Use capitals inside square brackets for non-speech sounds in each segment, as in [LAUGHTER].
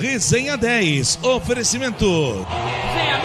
Resenha 10. Oferecimento. Resenha 10.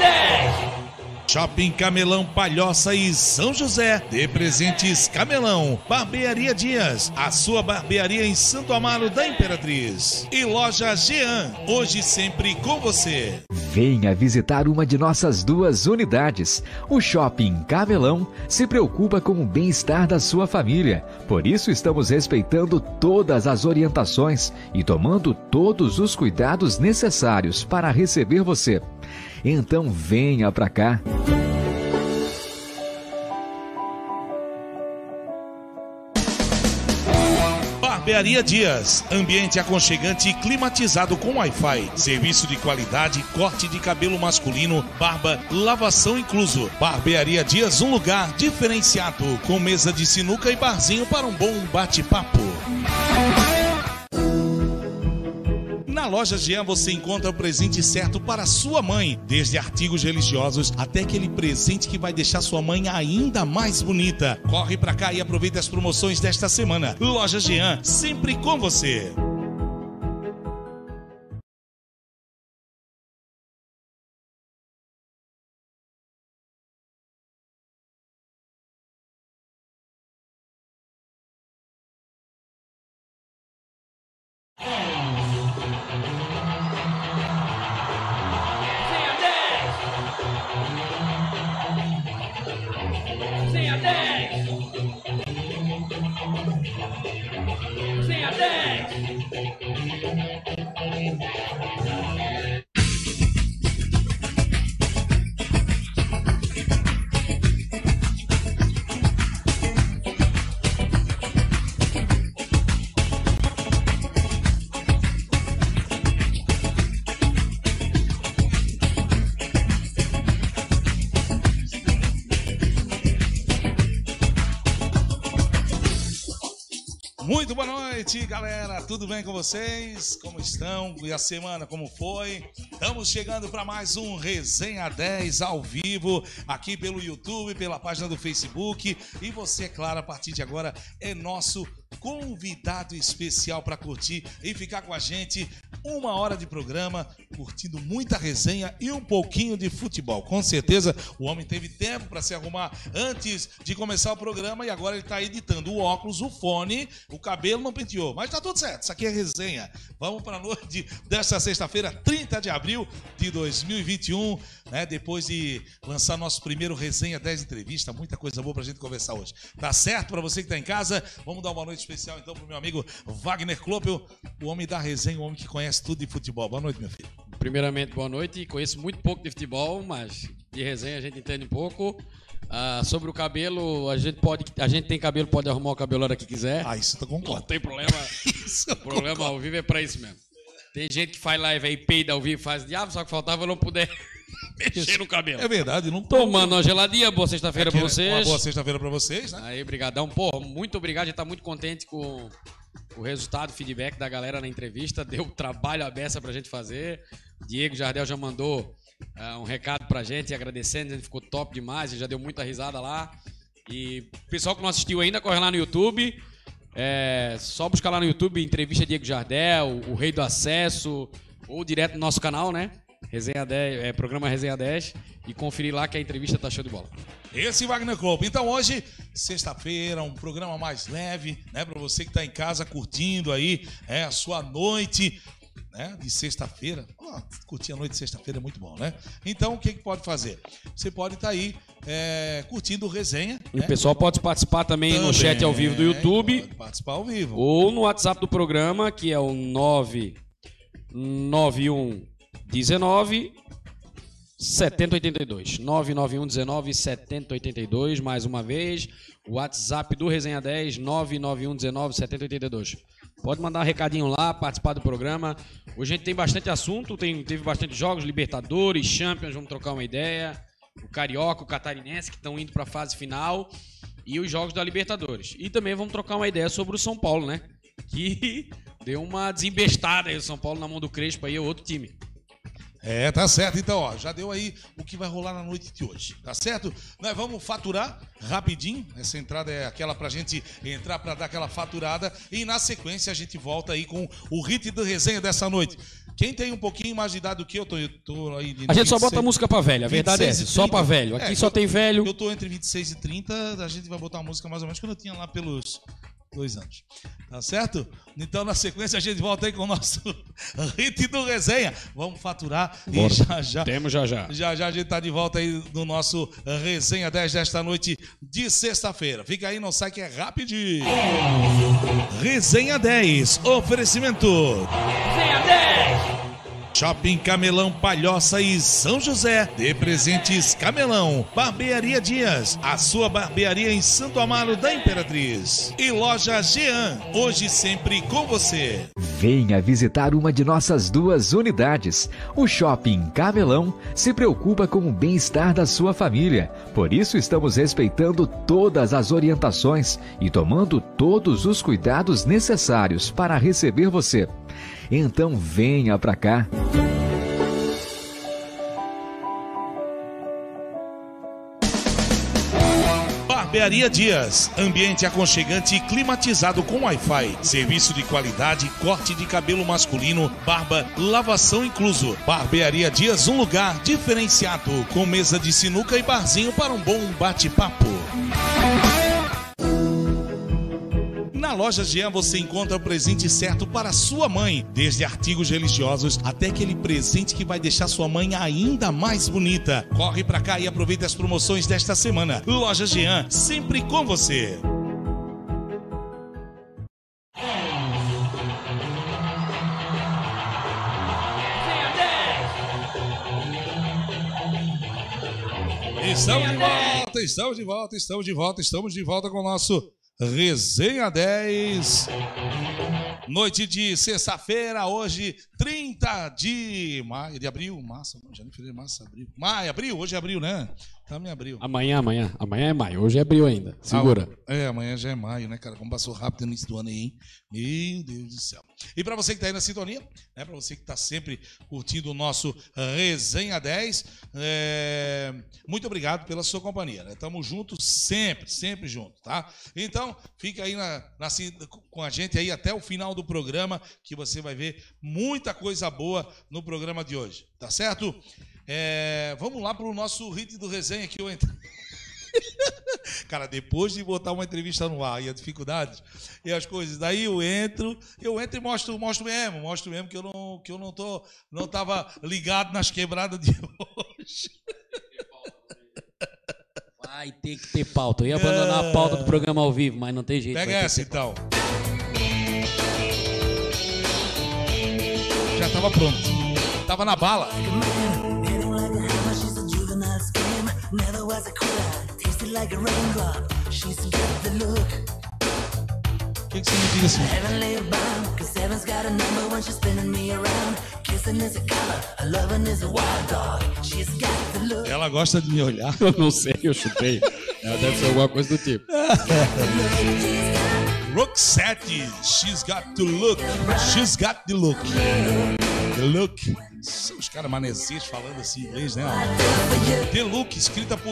Shopping Camelão Palhoça e São José. De presentes Camelão. Barbearia Dias. A sua barbearia em Santo Amaro da Imperatriz. E loja Jean. Hoje sempre com você. Venha visitar uma de nossas duas unidades. O Shopping Camelão se preocupa com o bem-estar da sua família. Por isso estamos respeitando todas as orientações e tomando todos os cuidados necessários para receber você. Então venha pra cá. Barbearia Dias, ambiente aconchegante e climatizado com Wi-Fi. Serviço de qualidade, corte de cabelo masculino, barba, lavação incluso. Barbearia Dias, um lugar diferenciado, com mesa de sinuca e barzinho para um bom bate-papo. Na loja Jean você encontra o presente certo para sua mãe, desde artigos religiosos até aquele presente que vai deixar sua mãe ainda mais bonita. Corre pra cá e aproveita as promoções desta semana. Loja Jean, sempre com você. Noite, galera. Tudo bem com vocês? Como estão? E a semana como foi? Estamos chegando para mais um Resenha 10 ao vivo, aqui pelo YouTube, pela página do Facebook. E você, é claro, a partir de agora é nosso convidado especial para curtir e ficar com a gente uma hora de programa, curtindo muita resenha e um pouquinho de futebol. Com certeza o homem teve tempo para se arrumar antes de começar o programa e agora ele está editando o óculos, o fone, o cabelo não penteou, mas tá tudo certo. Isso aqui é resenha. Vamos para a noite desta sexta-feira, 30 de abril de 2021, né? Depois de lançar nosso primeiro resenha 10 entrevista, muita coisa boa pra gente conversar hoje. Tá certo para você que tá em casa? Vamos dar uma noite especial então pro meu amigo Wagner Kloppel, o homem da resenha, o homem que conhece tudo de futebol. Boa noite, meu filho. Primeiramente, boa noite. Conheço muito pouco de futebol, mas de resenha a gente entende um pouco. Ah, sobre o cabelo, a gente pode, a gente tem cabelo, pode arrumar o cabelo a hora que quiser. Ah, isso eu Não concordo. tem problema. [LAUGHS] Isso O problema ao vivo é pra isso mesmo. Tem gente que faz live aí, peida ao vivo, faz diabo, só que faltava eu não puder [LAUGHS] mexer no cabelo. É verdade, não Tomando uma geladinha, boa sexta-feira pra Uma vocês. boa sexta-feira pra vocês, né? Aí, brigadão. Pô, muito obrigado. A gente tá muito contente com o resultado, o feedback da galera na entrevista. Deu trabalho à beça pra gente fazer. Diego Jardel já mandou ah, um recado pra gente, agradecendo. A gente ficou top demais, ele já deu muita risada lá. E o pessoal que não assistiu ainda, corre lá no YouTube. É, só buscar lá no YouTube, entrevista Diego Jardel, o Rei do Acesso, ou direto no nosso canal, né? Resenha 10, é, programa Resenha 10 e conferir lá que a entrevista tá show de bola. Esse Wagner Klopp. Então hoje, sexta-feira, um programa mais leve, né? Pra você que tá em casa curtindo aí, é a sua noite, né? De sexta-feira. Ó, curtir a noite de sexta-feira é muito bom, né? Então, o que que pode fazer? Você pode estar aí é, curtindo o resenha. O né? pessoal pode participar também, no Também, chat ao vivo do YouTube pode participar ao vivo. ou no WhatsApp do programa, que é o 991 19 7082. 991 19 7082. Mais uma vez, o WhatsApp do Resenha 10 991 19 7082. Pode mandar um recadinho lá, participar do programa. Hoje a gente tem bastante assunto, tem, teve bastante jogos, Libertadores, Champions, vamos trocar uma ideia. O Carioca, o Catarinense, que estão indo para a fase final. E os jogos da Libertadores. E também vamos trocar uma ideia sobre o São Paulo, né? Que [LAUGHS] deu uma desembestada aí o São Paulo na mão do Crespo aí, é outro time. É, tá certo. Então, ó, já deu aí o que vai rolar na noite de hoje, tá certo? Nós vamos faturar rapidinho. Essa entrada é aquela pra gente entrar pra dar aquela faturada. E na sequência a gente volta aí com o hit da resenha dessa noite. Quem tem um pouquinho mais de idade do que eu, tô, eu tô aí de A gente só 26, bota música pra velho, a verdade é 26 essa. Só pra 30. velho. Aqui É, só tem velho. Eu tô entre 26 e 30, a gente vai botar uma música mais ou menos quando eu tinha lá pelos dois anos. Tá certo? Então, na sequência, a gente volta aí com o nosso [LAUGHS] hit do resenha. Vamos faturar Bora. e já já. Temos já já. Já já a gente tá de volta aí no nosso Resenha 10 desta noite de sexta-feira. Fica aí, não sai que é rapidinho. Resenha 10, oferecimento. Resenha 10. Shopping Camelão Palhoça e São José. De presentes Camelão. Barbearia Dias. A sua barbearia em Santo Amaro da Imperatriz. E loja Jean. Hoje sempre com você. Venha visitar uma de nossas duas unidades. O Shopping Camelão se preocupa com o bem-estar da sua família. Por isso estamos respeitando todas as orientações e tomando todos os cuidados necessários para receber você. Então venha pra cá. Barbearia Dias, ambiente aconchegante e climatizado com Wi-Fi. Serviço de qualidade, corte de cabelo masculino, barba, lavação incluso. Barbearia Dias, um lugar diferenciado, com mesa de sinuca e barzinho para um bom bate-papo. Na loja Jean você encontra o presente certo para sua mãe, desde artigos religiosos até aquele presente que vai deixar sua mãe ainda mais bonita. Corre pra cá e aproveita as promoções desta semana. Loja Jean, sempre com você. Resenha 10. Estamos de volta, estamos de volta, estamos de volta, estamos de volta com o nosso Resenha 10. Noite de sexta-feira, hoje, 30 de maio, de abril, março, janeiro, fevereiro, março, abril. Maio, abril, hoje é abril, né? Estamos em abril. Amanhã, amanhã. Amanhã é maio. Hoje é abril ainda. Segura. Ah, é, amanhã já é maio, né, cara? Como passou rápido no início do ano aí, hein? Meu Deus do céu. E para você que tá aí na sintonia, né? Para você que tá sempre curtindo o nosso Resenha 10, é, muito obrigado pela sua companhia, né? Tamo juntos sempre, sempre junto, tá? Então, fica aí na, na com a gente aí até o final do programa, que você vai ver muita coisa boa no programa de hoje, tá certo? É, vamos lá pro nosso hit do resenha que eu entrei. [LAUGHS] Cara, depois de botar uma entrevista no ar e a dificuldade e as coisas, daí eu entro, eu entro e mostro, mostro mesmo, mostro mesmo que eu não, que eu não tô, não tava ligado nas quebradas de hoje. Vai ter que ter pauta. Eu ia abandonar a pauta do programa ao vivo, mas não tem jeito. Pega essa então. Já tava pronto. Tava na bala. Never was a like a raindrop. She's got the look, O que, assim? Cause heaven's got a number when she's spinning me around. Kissing is a color, her loving is a wild dog. She's got the look. Ela gosta de me olhar. [LAUGHS] Eu não sei, eu chutei. Ela deve ser alguma coisa do tipo. Roxette, she's got the look. She's got the look. The look. Os caras manezinhos falando assim inglês, né? The Look, escrita por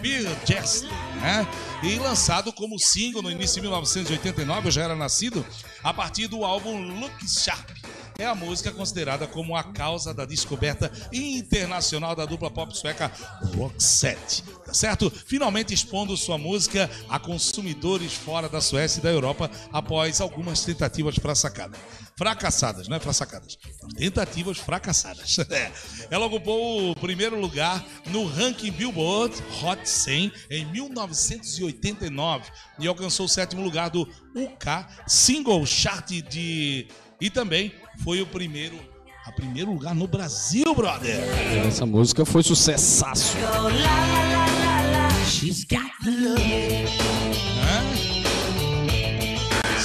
Bill Jessley, né? E lançado como single no início de 1989, eu já era nascido, a partir do álbum Look Sharp. É a música considerada como a causa da descoberta internacional da dupla pop sueca Roxette, tá certo? Finalmente expondo sua música a consumidores fora da Suécia e da Europa após algumas tentativas fracassadas. Fracassadas, não é fracassadas. Tentativas fracassadas. [LAUGHS] É. Ela ocupou o primeiro lugar no ranking Billboard Hot 100 em 1989 e alcançou o sétimo lugar do UK Single Chart de e também foi o primeiro a primeiro lugar no Brasil, brother. Essa música foi sucessaço. She's got the look.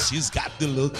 She's got the look.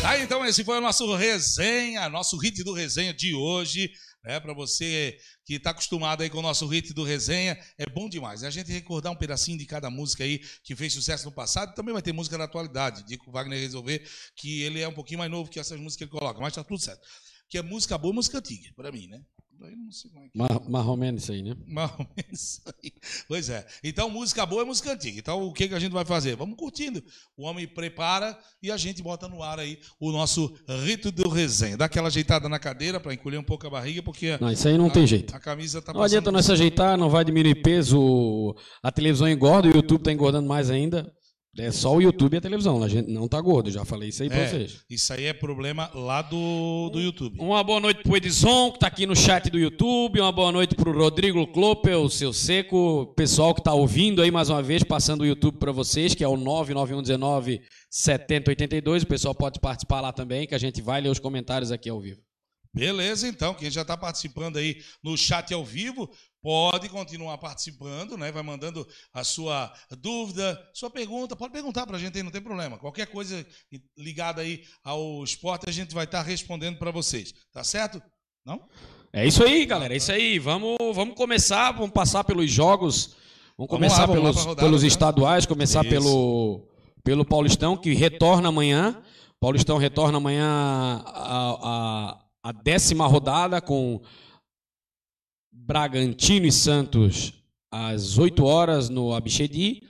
Tá, então esse foi o nosso resenha, nosso hit do resenha de hoje. É, para você que está acostumado aí com o nosso hit do resenha, é bom demais. A gente recordar um pedacinho de cada música aí que fez sucesso no passado, também vai ter música da atualidade. Dico Wagner resolver que ele é um pouquinho mais novo que essas músicas que ele coloca, mas tá tudo certo. Que é música boa, música antiga, para mim, né? Aí não sei como é que Mar, menos isso aí, né? Menos isso aí. Pois é. Então, música boa é música antiga. Então, o que, que a gente vai fazer? Vamos curtindo. O homem prepara e a gente bota no ar aí o nosso rito do resenha. Dá aquela ajeitada na cadeira para encolher um pouco a barriga, porque Não, isso aí não a, tem jeito. a camisa tá Não adianta nós se ajeitar, não vai diminuir peso. A televisão engorda, o YouTube tá engordando mais ainda. É só o YouTube e a televisão. A gente não tá gordo, já falei isso aí pra É, vocês. isso aí é problema lá do, do YouTube. Uma boa noite pro Edson, que tá aqui no chat do YouTube. Uma boa noite pro Rodrigo Klopel, o seu seco. Pessoal que tá ouvindo aí mais uma vez, passando o YouTube para vocês, que é o 99119 7082. O pessoal pode participar lá também, que a gente vai ler os comentários aqui ao vivo. Beleza, então. Quem já está participando aí no chat ao vivo, pode continuar participando, né? Vai mandando a sua dúvida, sua pergunta. Pode perguntar para a gente aí, não tem problema. Qualquer coisa ligada aí ao esporte, a gente vai estar respondendo para vocês. Tá certo? Não? É isso aí, galera. É isso aí. Vamos, vamos começar, vamos passar pelos jogos. Vamos Vamos começar lá, vamos lá pelos, pra rodada, pelos né? estaduais, começar Isso. pelo, pelo Paulistão, que retorna amanhã. Paulistão retorna amanhã a, a, a décima rodada com Bragantino e Santos às 8 horas no Abichedi.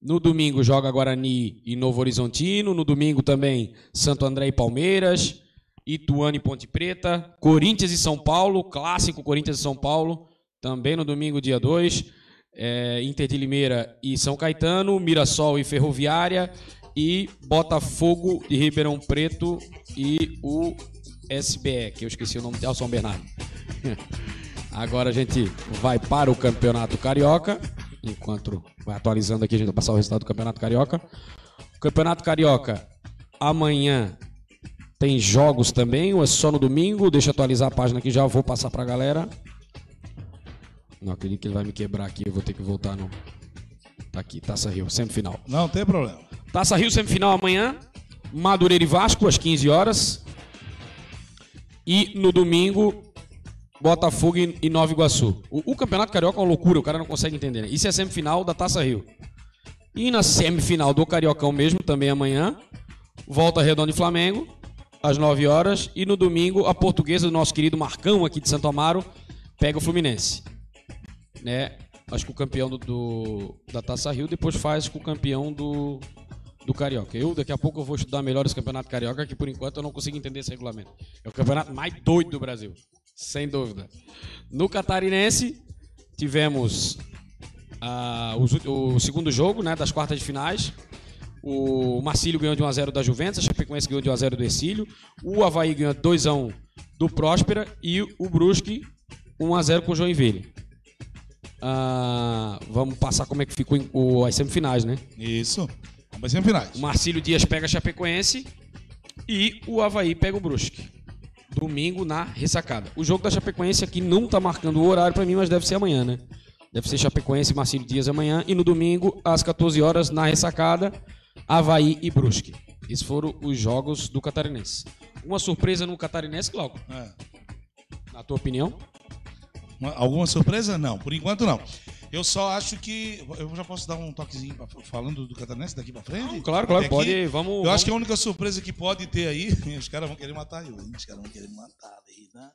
No domingo joga Guarani e Novo Horizontino. No domingo também Santo André e Palmeiras. Ituano e Ponte Preta. Corinthians e São Paulo. Clássico Corinthians e São Paulo. Também no domingo, dia 2. É, Inter de Limeira e São Caetano. Mirassol e Ferroviária. E Botafogo de Ribeirão Preto e o SBE, que eu esqueci o nome dela, São Bernardo. [LAUGHS] Agora a gente vai para o Campeonato Carioca. Enquanto vai atualizando aqui, a gente vai passar o resultado do Campeonato Carioca. O Campeonato Carioca, amanhã tem jogos também, ou é só no domingo? Deixa eu atualizar a página aqui, já vou passar pra galera. Não acredito que ele vai me quebrar aqui, eu vou ter que voltar no. Tá aqui, Taça Rio, semifinal. Não tem problema. Taça Rio semifinal amanhã. Madureira e Vasco às 15 horas. E no domingo, Botafogo e e Nova Iguaçu. O, o Campeonato Carioca é uma loucura, o cara não consegue entender. Né? Isso é semifinal da Taça Rio. E na semifinal do Cariocão mesmo, também amanhã, Volta Redonda e Flamengo, às 9 horas. E no domingo, a portuguesa do nosso querido Marcão, aqui de Santo Amaro, pega o Fluminense. Né? Acho que o campeão do, do- da Taça Rio depois faz com o campeão do, do Carioca. Eu, daqui a pouco, eu vou estudar melhor esse campeonato Carioca, que por enquanto eu não consigo entender esse regulamento. É o campeonato mais doido do Brasil, sem dúvida. No Catarinense, tivemos ah, ú- o, segundo jogo né, das quartas de finais. O Marcílio ganhou de 1x0 da Juventus, a Chapecoense ganhou de 1x0 do Ercílio. O Havaí ganhou 2x1 do Próspera e o Brusque 1x0 com o Joinville. Ah, vamos passar como é que ficou o- as semifinais, né? Isso. Vamos para semifinais. O Marcílio Dias pega a Chapecoense e o Havaí pega o Brusque. Domingo na ressacada. O jogo da Chapecoense aqui não tá marcando o horário pra mim, mas deve ser amanhã, né? Deve ser Chapecoense e Marcílio Dias amanhã. E no domingo, às 14 horas, na ressacada, Havaí e Brusque. Esses foram os jogos do Catarinense. Uma surpresa no Catarinense, Glauco? É. Na tua opinião? Uma- Alguma surpresa? Não, por enquanto não. Eu só acho que. Eu já posso dar um toquezinho pra- falando do Catarinense daqui pra frente? Claro, claro, Até pode. aqui? Vamos. Eu vamos- acho que a única surpresa que pode ter aí, [LAUGHS] os caras vão querer matar eu? Os caras vão querer me matar né?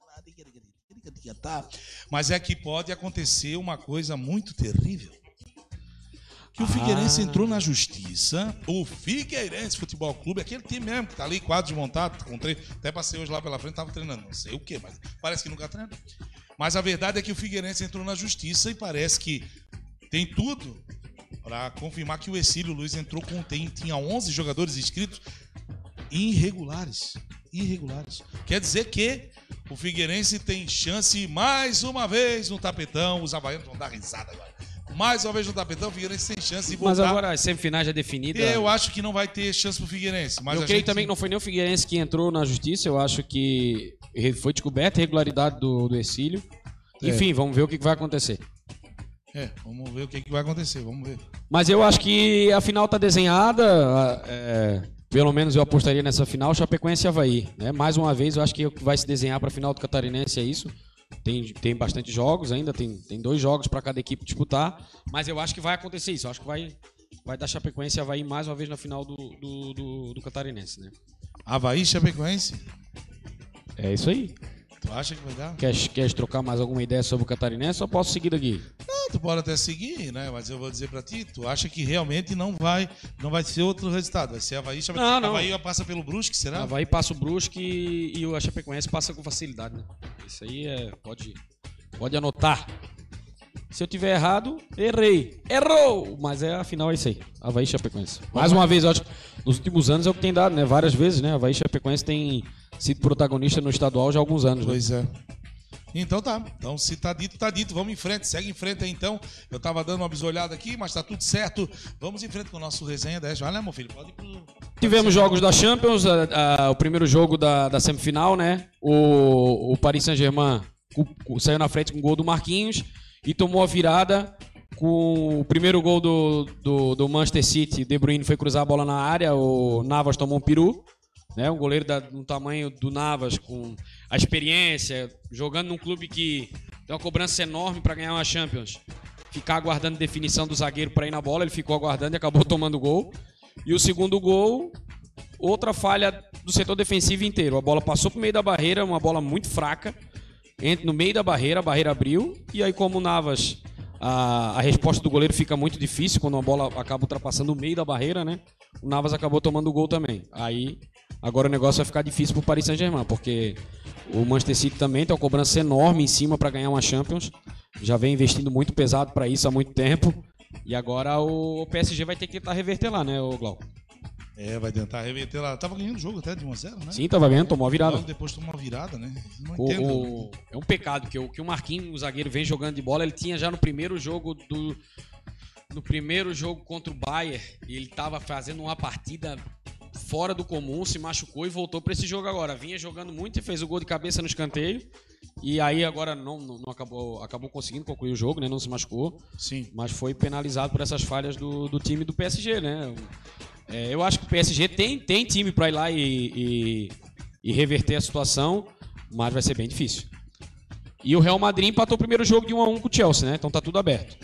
Tá. Mas é que pode acontecer uma coisa muito terrível. Que o Figueirense Ah. entrou na justiça. O Figueirense Futebol Clube, aquele time mesmo que tá ali, quadro de montado, com tre... até passei hoje lá pela frente, tava treinando. Não sei o quê, mas parece que nunca treina. Mas a verdade é que o Figueirense entrou na justiça e parece que tem tudo para confirmar que o Exílio Luiz entrou com tem, tinha 11 jogadores inscritos irregulares, irregulares. Quer dizer que o Figueirense tem chance mais uma vez no tapetão, os havaianos vão dar risada agora. Mais uma vez no tapetão, o Figueirense tem chance de Mas voltar. agora as semifinais já definidas. eu acho que não vai ter chance pro Figueirense, mas eu creio gente- também que não foi nem o Figueirense que entrou na justiça. Eu acho que foi descoberta a irregularidade do, do Ercílio. É. Enfim, vamos ver o que vai acontecer. É, vamos ver o que, vai acontecer, vamos ver. Mas eu acho que a final tá desenhada. é, pelo menos eu apostaria nessa final, Chapecoense e Havaí. Né? Mais uma vez, eu acho que o que vai se desenhar para a final do Catarinense é isso. Tem, tem bastante jogos ainda, tem, tem dois jogos para cada equipe disputar. Mas eu acho que vai acontecer isso. Eu acho que vai, vai dar Chapecoense e Havaí mais uma vez na final do, do, do, do Catarinense. Né? Havaí, Chapecoense. É isso aí. Tu acha que vai dar? Queres, queres trocar mais alguma ideia sobre o Catarinense ou posso seguir daqui? Não, tu pode até seguir, né? Mas eu vou dizer pra ti, tu acha que realmente não vai, não vai ser outro resultado, vai ser Havaí. Chama... Não, não. Havaí passa pelo Brusque, será? Havaí passa o Brusque e, e o Chapecoense passa com facilidade, né? Isso aí é. Pode, pode anotar. Se eu tiver errado, errei. Errou! Mas é, afinal é isso aí. Havaí Chapecoense. Mais uma vez, eu acho que nos últimos anos é o que tem dado, né? Várias vezes, né? Havaí Chapecoense tem sido protagonista no estadual já há alguns anos. Né? Pois é. Então tá. Então se tá dito, tá dito. Vamos em frente. Segue em frente aí então. Eu tava dando uma bisolhada aqui, mas tá tudo certo. Vamos em frente com o nosso resenha 10. Vai lá, meu filho. Pode ir pro... Tivemos jogos da Champions, a- a- o primeiro jogo da, da semifinal, né? O, o Paris Saint-Germain saiu na frente com o gol do Marquinhos e tomou a virada com o primeiro gol do, do, do Manchester City. De Bruyne foi cruzar a bola na área, o Navas tomou um peru. Né, um goleiro da, do tamanho do Navas, com a experiência, jogando num clube que tem uma cobrança enorme para ganhar uma Champions. Ficar aguardando definição do zagueiro para ir na bola, ele ficou aguardando e acabou [LAUGHS] tomando gol. E o segundo gol, outra falha do setor defensivo inteiro. A bola passou pro meio da barreira, uma bola muito fraca. Entra no meio da barreira, a barreira abriu. E aí, como o Navas, a, a resposta do goleiro fica muito difícil quando a bola acaba ultrapassando o meio da barreira, né? O Navas acabou tomando o gol também. Aí, agora o negócio vai ficar difícil pro Paris Saint-Germain, porque o Manchester City também tem uma cobrança enorme em cima para ganhar uma Champions. Já vem investindo muito pesado para isso há muito tempo. E agora o PSG vai ter que tentar reverter lá, né, o Glauco? É, vai tentar reverter lá. Tava ganhando o jogo até de 1x0, né? Sim, tava ganhando, tomou a virada. Logo depois tomou uma virada, né? Não O- entendo. o- é um pecado que o, que o Marquinhos, o zagueiro, vem jogando de bola. Ele tinha já no primeiro jogo do. No primeiro jogo contra o Bayern, ele tava fazendo uma partida fora do comum, se machucou e voltou para esse jogo agora. Vinha jogando muito e fez o gol de cabeça no escanteio. E aí agora não, não, não acabou, acabou conseguindo concluir o jogo, né? Não se machucou. Sim. Mas foi penalizado por essas falhas do, do time do PSG, né? É, eu acho que o PSG tem, tem time para ir lá e, e, e reverter a situação, mas vai ser bem difícil. E o Real Madrid empatou o primeiro jogo de 1 a 1 com o Chelsea, né? Então tá tudo aberto.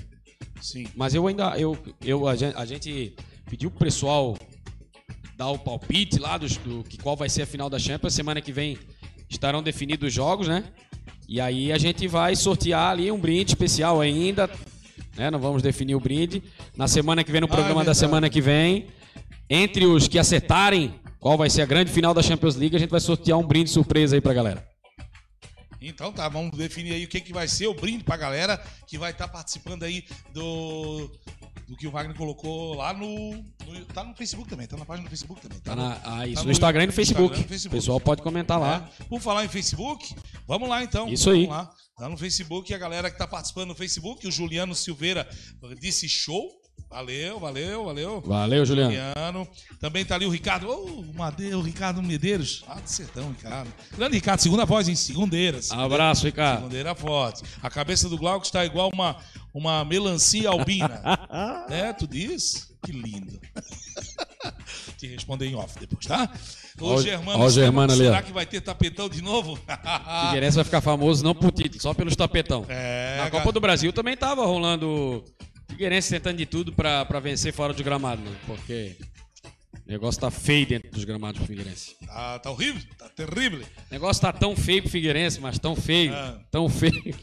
Sim. Mas eu ainda. Eu, eu, a, gente, a gente pediu pro pessoal dar o palpite lá dos, do que qual vai ser a final da Champions. Semana que vem estarão definidos os jogos, né? E aí a gente vai sortear ali um brinde especial ainda. Né? Não vamos definir o brinde. Na semana que vem, no Ah, é programa da verdade. semana que vem, entre os que acertarem qual vai ser a grande final da Champions League, a gente vai sortear um brinde surpresa aí pra galera. Então tá, vamos definir aí o que, que vai ser o brinde pra galera que vai estar participando aí do, do que o Wagner colocou lá no, no- Tá no Facebook também, tá na página do Facebook também. Tá no- na, ah, isso, tá no Instagram e no Facebook. Instagram e no Facebook. O pessoal pode comentar lá. É. Por falar em Facebook, vamos lá então. Isso aí. Vamos lá. Tá no Facebook, a galera que tá participando no Facebook, o Juliano Silveira disse show. Valeu, valeu, valeu. Valeu, Juliano. Juliano. Também tá ali o Ricardo. Ô, o Made- o Ricardo Medeiros. Ah, do sertão, Ricardo. Grande Ricardo, segunda voz, em Segundeiras. Abraço, Ricardo. Segundeira forte. A cabeça do Glauco está igual uma, uma melancia albina. [LAUGHS] é, tu diz? Que lindo. [LAUGHS] Te responder em off depois, tá? O- Germano, ó o Germano ali, será ó. que vai ter tapetão de novo? [LAUGHS] Figueirense vai ficar famoso não por título, só pelos tapetão. É, Na. Copa do Brasil também tava rolando Figueirense tentando de tudo pra, pra vencer fora de gramado, né? Porque o negócio tá feio dentro dos gramados pro Figueirense. Tá, tá horrível, tá terrível. O negócio tá tão feio pro Figueirense, mas tão feio, Ah. tão feio,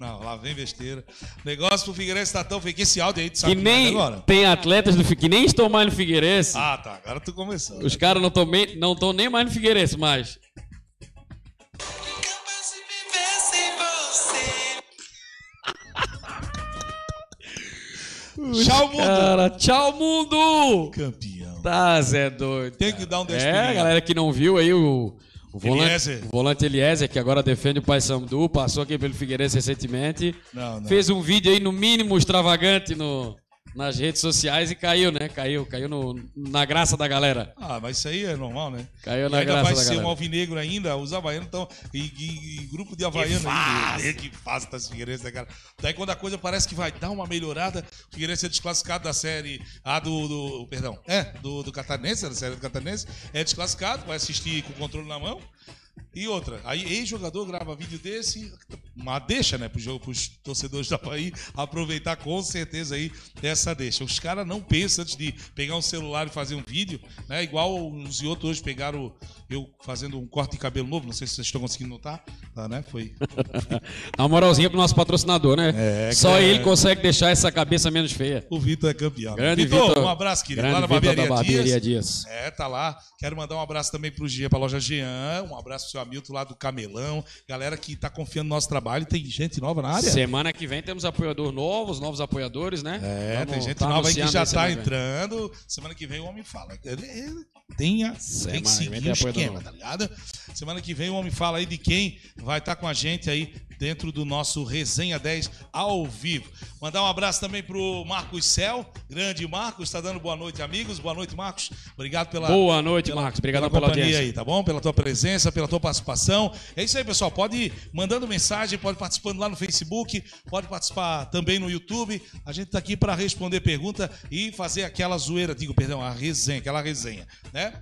Não, lá vem besteira. O negócio pro Figueirense tá tão feio que esse áudio aí, tu sabe que que nem agora. tem atletas do que nem estão mais no Figueirense. Ah, tá. Agora tu começou. Os caras não estão nem mais no Figueirense, mas Tchau, mundo! cara, tchau mundo. Campeão. Tá, Zé doido. Tem que dar um É, despedimento. a galera que não viu aí o, o volante, Eliezer. o volante Eliezer, que agora defende o Paysandu, passou aqui pelo Figueirense recentemente. Não, não. Fez um vídeo aí no mínimo extravagante no, nas redes sociais e caiu, né? Caiu, caiu no- na graça da galera. Ah, mas isso aí é normal, né? Caiu E na ainda graça vai da ser galera. um alvinegro ainda, os havaianos estão. E, e- e grupo de havaiano ainda. É, que fase tá esse Figueirense, né, cara? Daí quando a coisa parece que vai dar uma melhorada, o Figueirense é desclassificado da série A do. do- perdão, é, do, do Catarinense, da série do Catarinense, é desclassificado, vai assistir com o controle na mão. E outra, aí ex-jogador grava vídeo desse, uma deixa, né, pro jogo, pros torcedores da Bahia aproveitar com certeza aí essa deixa. Os caras não pensam antes de pegar um celular e fazer um vídeo, né, igual os e outros hoje pegaram eu fazendo um corte de cabelo novo, não sei se vocês estão conseguindo notar, Tá, né? Foi. [LAUGHS] Dá uma moralzinha pro nosso patrocinador, né? É, Só cara. ele consegue deixar essa cabeça menos feia. O Vitor é campeão. Grande Vitor, Vitor. um abraço, querido. Grande lá na Barbearia, da Barbearia Dias. Dias. É, tá lá. Quero mandar um abraço também pro Gia, pra loja Jean. Um abraço pro seu Hamilton lá do Camelão. Galera que tá confiando no nosso trabalho. Tem gente nova na área. Semana que vem temos apoiadores novos, novos apoiadores, né? É, Vamos tem gente tá nova aí que já tá vem. entrando. Semana que vem o homem fala. Ele Tenha, tem que seguir tem o esquema, novo. tá ligado? Semana que vem o homem fala aí de quem vai estar com a gente aí dentro do nosso Resenha 10 ao vivo. Mandar um abraço também pro Marcos Cel, grande Marcos, tá dando boa noite, amigos. Boa noite, Marcos. Obrigado pela Boa noite, pela- Marcos. Obrigado pela pela, companhia audiência. aí, tá bom? Pela tua presença, pela tua participação. É isso aí, pessoal. Pode ir mandando mensagem, pode participando lá no Facebook, pode participar também no YouTube. A gente tá aqui para responder pergunta e fazer aquela zoeira, digo, perdão, a resenha, aquela resenha, né?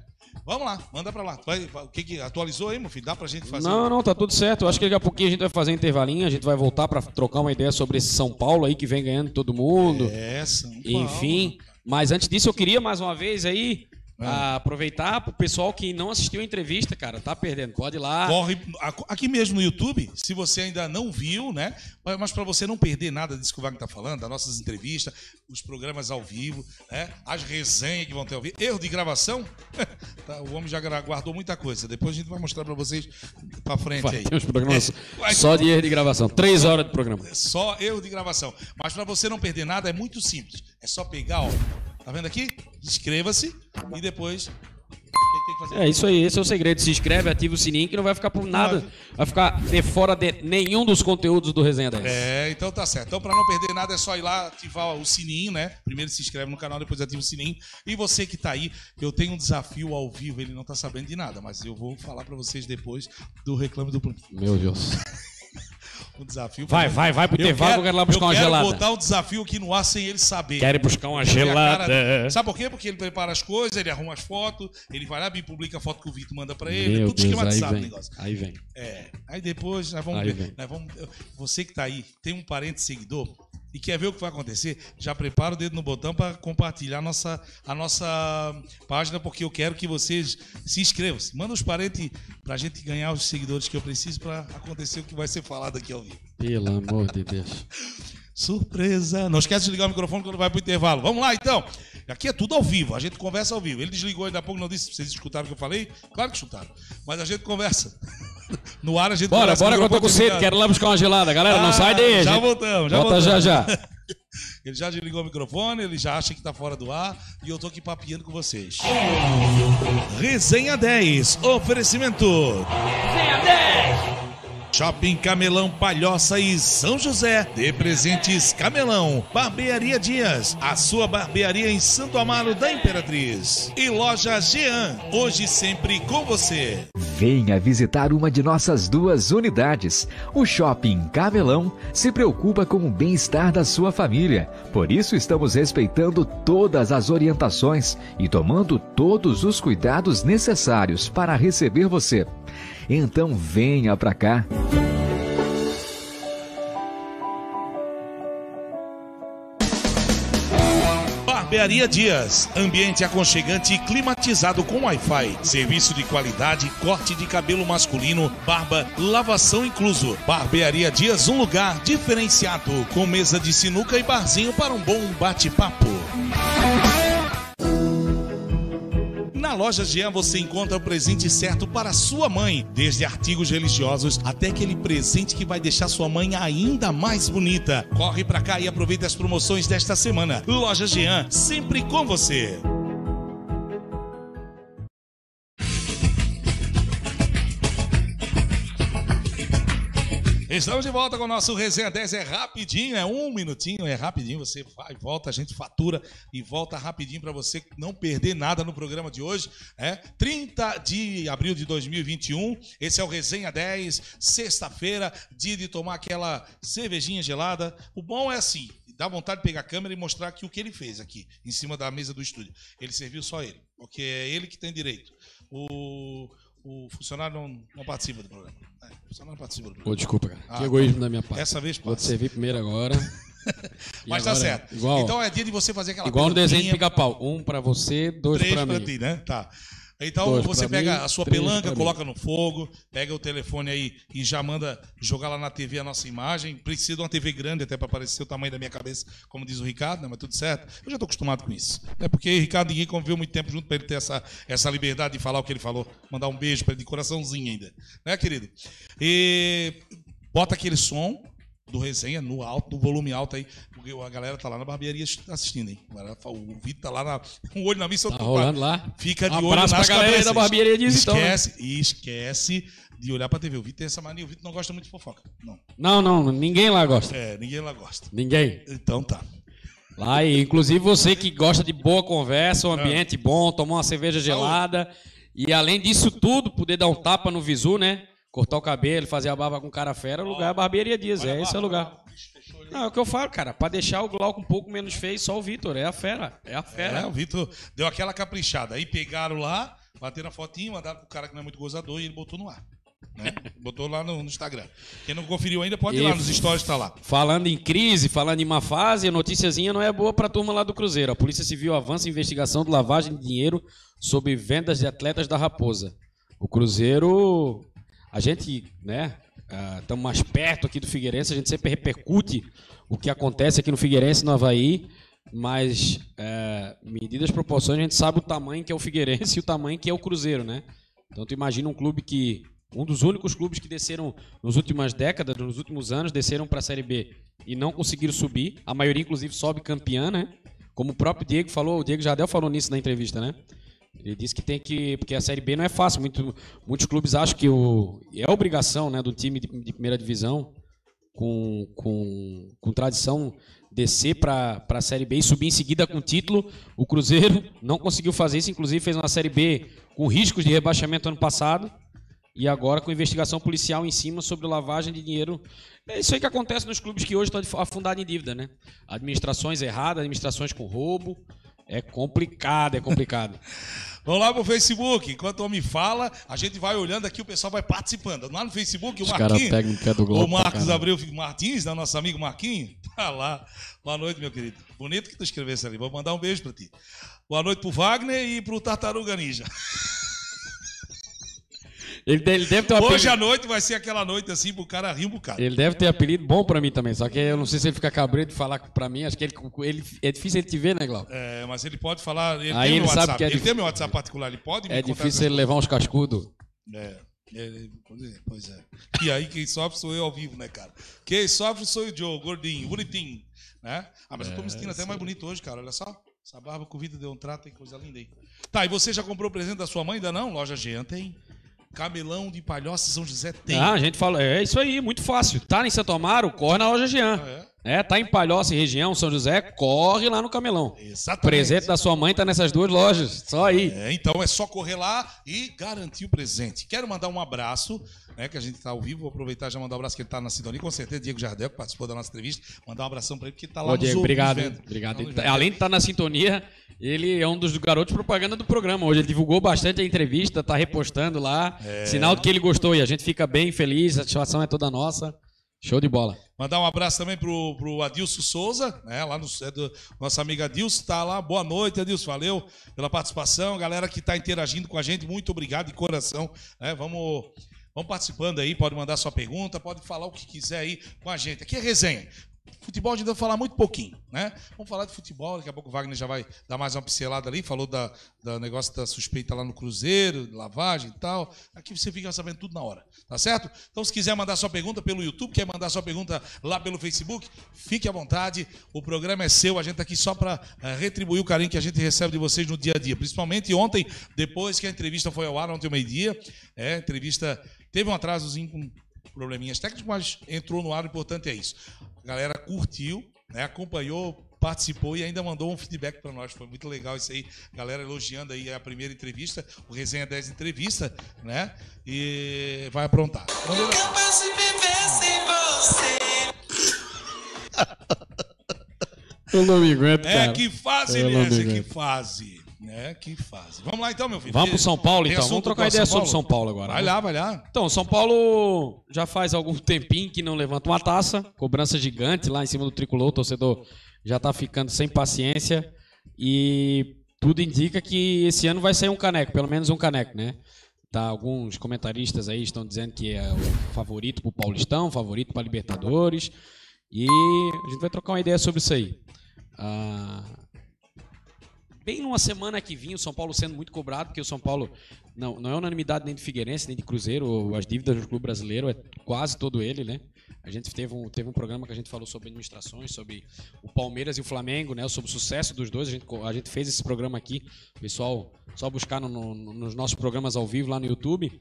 Vamos lá, manda pra lá. Vai- vai- o que, que atualizou aí, meu filho? Dá pra gente fazer? Não, não, tá tudo certo. Eu acho que daqui a pouquinho a gente vai fazer um intervalinho, a gente vai voltar pra trocar uma ideia sobre esse São Paulo aí que vem ganhando todo mundo. É, São Paulo. Enfim, mas antes disso eu queria mais uma vez aí. Ah, aproveitar pro pessoal que não assistiu a entrevista, cara, tá perdendo. Pode ir lá. Corre aqui mesmo no YouTube, se você ainda não viu, né? Mas para você não perder nada disso que o Wagner tá falando, das nossas entrevistas, os programas ao vivo, né? As resenhas que vão ter ao vivo. Erro de gravação, [LAUGHS] tá, o homem já guardou muita coisa. Depois a gente vai mostrar para vocês para frente Vai aí. ter uns programas [LAUGHS] Vai- só de erro de gravação. Três horas de programa. Só erro de gravação. Mas para você não perder nada é muito simples. É só pegar, ó. Tá vendo aqui? Inscreva-se e depois. O que tem que fazer? É isso aí, esse é o segredo. Se inscreve, ativa o sininho que não vai ficar por nada, vai ficar de fora de nenhum dos conteúdos do Resenha 10. É, então tá certo. Então, pra não perder nada, é só ir lá ativar o sininho, né? Primeiro se inscreve no canal, depois ativa o sininho. E você que tá aí, eu tenho um desafio ao vivo, ele não tá sabendo de nada, mas eu vou falar pra vocês depois do Reclame do. Meu Deus. [LAUGHS] O desafio. Vai, vai, vai pro Eu intervalo, eu quero lá buscar eu uma quero gelada. botar o desafio aqui no ar sem ele saber. Quero ir buscar uma gelada. cara- Sabe por quê? Porque ele prepara as coisas, ele arruma as fotos, ele vai lá e publica a foto que o Vitor manda pra ele, Meu tudo Deus, aí esquematizado o vem. negócio. Aí vem. É. Aí depois nós vamos Aí ver. vamos, você que tá aí, tem um parente seguidor e quer ver o que vai acontecer, já prepara o dedo no botão para compartilhar a nossa, a nossa página, porque eu quero que vocês se inscrevam. Manda os parentes pra gente ganhar os seguidores que eu preciso para acontecer o que vai ser falado aqui ao vivo. Pelo amor de Deus. [LAUGHS] Surpresa! Não esquece de ligar o microfone quando vai pro intervalo. Vamos lá então. Aqui é tudo ao vivo, a gente conversa ao vivo. Ele desligou ainda há pouco, não disse. Vocês escutaram o que eu falei? Claro que escutaram. Mas a gente conversa. [LAUGHS] No ar a gente Bora, conversa. bora que eu tô com sede. Quero lá buscar uma gelada. Galera, não Ah, sai daí. Já gente. voltamos, já Volta voltamos. já já. [LAUGHS] Ele já desligou o microfone, ele já acha que tá fora do ar e eu tô aqui papiando com vocês. Resenha 10, oferecimento. Resenha 10. Shopping Camelão Palhoça e São José. De presentes Camelão. Barbearia Dias. A sua barbearia em Santo Amaro da Imperatriz. E loja Jean. Hoje sempre com você. Venha visitar uma de nossas duas unidades. O Shopping Camelão se preocupa com o bem-estar da sua família. Por isso estamos respeitando todas as orientações e tomando todos os cuidados necessários para receber você. Então venha pra cá. Barbearia Dias, ambiente aconchegante e climatizado com Wi-Fi. Serviço de qualidade, corte de cabelo masculino, barba, lavação incluso. Barbearia Dias, um lugar diferenciado, com mesa de sinuca e barzinho para um bom bate-papo. Na loja Jean você encontra o presente certo para sua mãe, desde artigos religiosos até aquele presente que vai deixar sua mãe ainda mais bonita. Corre pra cá e aproveita as promoções desta semana. Loja Jean, sempre com você. Estamos de volta com o nosso Resenha 10. É rapidinho, é um minutinho, é rapidinho. Você vai, volta, a gente fatura e volta rapidinho para você não perder nada no programa de hoje. É 30 de abril de 2021. Esse é o Resenha 10, sexta-feira, dia de tomar aquela cervejinha gelada. O bom é assim. Dá vontade de pegar a câmera e mostrar que o que ele fez aqui, em cima da mesa do estúdio. Ele serviu só ele, porque é ele que tem direito. O, o funcionário não, não participa do programa. É, o funcionário não participa do programa. Ô, desculpa, cara. Ah, que egoísmo da minha parte. Essa vez Vou te passa. servir primeiro agora. [LAUGHS] Mas tá agora, certo. Igual, Então é dia de você fazer aquela igual no desenho de pica-pau. Um pra você, dois três pra pra mim. ti, né? Tá. Então você pega mim, a sua pelanca, coloca no fogo, pega o telefone aí e já manda jogar lá na TV a nossa imagem. Precisa de uma TV grande até para aparecer o tamanho da minha cabeça, como diz o Ricardo, né? mas tudo certo. Eu já estou acostumado com isso. É porque Ricardo ninguém conviveu muito tempo junto para ele ter essa, essa liberdade de falar o que ele falou. Mandar um beijo para ele de coraçãozinho ainda, né, querido? E bota aquele som do resenha no alto, no volume alto aí, porque a galera tá lá na barbearia assistindo, hein? O Vitor tá lá na, com o olho na missa. Tá rolando lá? Fica de Um olho nas pra galera cabeças. da barbearia diz, então, né? Esquece, e esquece de olhar pra TV. O Vitor tem essa mania, o Vitor não gosta muito de fofoca. Não. Não, não, ninguém lá gosta. É, ninguém lá gosta. Ninguém. Então tá. Lá, e inclusive você que gosta de boa conversa, um ambiente bom, tomar uma cerveja gelada. E além disso tudo, poder dar um tapa no visu, né? Cortar o cabelo, fazer a barba com cara fera, o lugar é a barbearia Dias. É esse é o lugar. Não, é o que eu falo, cara. Pra deixar o Glauco um pouco menos feio, só o Vitor. É a fera. É a É, fera. o Vitor deu aquela caprichada. Aí pegaram lá, bateram a fotinho, mandaram pro cara que não é muito gozador e ele botou no ar. Né? [LAUGHS] Botou lá no, no Instagram. Quem não conferiu ainda, pode ir E- lá nos stories, tá lá. Falando em crise, falando em má fase, a noticiazinha não é boa pra turma lá do Cruzeiro. A Polícia Civil avança a investigação de lavagem de dinheiro sobre vendas de atletas da Raposa. O Cruzeiro, a gente, né, estamos mais perto aqui do Figueirense, a gente sempre repercute o que acontece aqui no Figueirense no Havaí, mas é, medidas proporções, a gente sabe o tamanho que é o Figueirense [LAUGHS] e o tamanho que é o Cruzeiro, né? Então tu imagina um clube que um dos únicos clubes que desceram nas últimas décadas, nos últimos anos, desceram para a Série B e não conseguiram subir. A maioria, inclusive, sobe campeã, né? Como o próprio Diego falou, o Diego Jardel falou nisso na entrevista, né? Ele disse que tem que. Porque a Série B não é fácil. Muito, muitos clubes acham que o, é obrigação né, do time de, de primeira divisão, com, com, com tradição, descer para a Série B e subir em seguida com título. O Cruzeiro [LAUGHS] não conseguiu fazer isso, inclusive fez uma Série B com riscos de rebaixamento ano passado. E agora com investigação policial em cima sobre lavagem de dinheiro. É isso aí que acontece nos clubes que hoje estão afundados em dívida, né? Administrações erradas, administrações com roubo. É complicado, é complicado. [LAUGHS] Vamos lá pro Facebook. Enquanto o homem fala, a gente vai olhando aqui, o pessoal vai participando. Lá no Facebook, o Os Marquinhos. pé do Globo O Marcos caralho. Abreu Martins, né, nosso amigo Marquinhos, [LAUGHS] tá lá. Boa noite, meu querido. Bonito que tu escrevesse ali. Vou mandar um beijo pra ti. Boa noite pro Wagner e pro Tartaruga Ninja. [LAUGHS] Ele, ele deve ter um Hoje apelido. à noite vai ser aquela noite assim pro cara rir um bocado. Ele deve ter apelido bom pra mim também, só que eu não sei se ele fica cabreiro de falar pra mim. Acho que ele, ele- é difícil ele te ver, né, Glauco? É, mas ele pode falar. Ele Aí tem ele meu sabe WhatsApp. que é ele tem meu WhatsApp particular, ele pode me É difícil ele levar uns cascudos. É. Ele- pois é, pois é. E aí quem sofre sou eu ao vivo, né, cara? Quem sofre sou o Joe, gordinho, bonitinho, né? Ah, mas eu tô me sentindo até mais bonito hoje, cara, olha só. Essa barba com vida deu um trato, hein? Coisa linda aí. Tá, e você já comprou o presente da sua mãe? Ainda não? Loja Jean tem. Camelão de Palhoça São José tem. Ah, a gente fala, é isso aí, muito fácil. Tá em Santo Amaro, corre na loja Jean. Ah, É, tá em Palhoça e região, São José, corre lá no Camelão. Exatamente. Presente da sua mãe tá nessas duas lojas, só aí. É, então é só correr lá e garantir o presente. Quero mandar um abraço, né? Que a gente está ao vivo. Vou aproveitar e já mandar um abraço que ele está na sintonia. Com certeza, Diego Jardel, que participou da nossa entrevista. Mandar um abração para ele, porque está lá Ô, Diego, obrigado. vendo. Obrigado. Tá tá- vendo. além de estar na sintonia, ele é um dos garotos propaganda do programa. Hoje ele divulgou bastante a entrevista, tá repostando lá. É. Sinal de que ele gostou e a gente fica bem feliz, a satisfação é toda nossa. Show de bola. Mandar um abraço também pro, pro Adilson Souza, né? Lá no é do, nossa amiga Adilson, tá lá. Boa noite, Adilson. Valeu pela participação. Galera que está interagindo com a gente, muito obrigado de coração. né? Vamos, vamos participando aí, pode mandar sua pergunta, pode falar o que quiser aí com a gente. Aqui é resenha. Futebol a gente vai falar muito pouquinho, né? Vamos falar de futebol, daqui a pouco o Wagner já vai dar mais uma pincelada ali, falou da, da negócio da suspeita lá no Cruzeiro, lavagem e tal. Aqui você fica sabendo tudo na hora, tá certo? Então, se quiser mandar sua pergunta pelo YouTube, quer mandar sua pergunta lá pelo Facebook, fique à vontade. O programa é seu, a gente tá aqui só para retribuir o carinho que a gente recebe de vocês no dia a dia. Principalmente ontem, depois que a entrevista foi ao ar, ontem ao meio-dia, é, a entrevista teve um atrasozinho com probleminhas técnicos, mas entrou no ar, o importante é isso. A galera curtiu, né, acompanhou, participou e ainda mandou um feedback para nós. Foi muito legal isso aí. Galera elogiando aí a primeira entrevista, o Resenha 10 Entrevista, né? E vai aprontar. Vamos ver. Capaz de viver sem você. Eu não me aguento, É, que fase, Eu não Elias, me que fase. É, que fase. Vamos lá então, meu filho. Vamos pro São Paulo então. Vamos trocar ideia São sobre São Paulo agora. Vai né? lá, vai lá. Então, São Paulo já faz algum [LAUGHS] tempinho que não levanta uma taça, cobrança gigante lá em cima do tricolor, o torcedor já tá ficando sem paciência e tudo indica que esse ano vai sair um caneco, pelo menos um caneco, né? Tá, alguns comentaristas aí estão dizendo que é o favorito para o Paulistão, favorito para Libertadores. E a gente vai trocar uma ideia sobre isso aí. Ah, bem numa semana que vinha, o São Paulo sendo muito cobrado, porque o São Paulo não, não é unanimidade nem de Figueirense, nem de Cruzeiro, as dívidas do clube brasileiro é quase todo ele, né? A gente teve um, teve um programa que a gente falou sobre administrações, sobre o Palmeiras e o Flamengo, né? Sobre o sucesso dos dois. A gente, a gente fez esse programa aqui. Pessoal, só buscar no, no, nos nossos programas ao vivo lá no YouTube.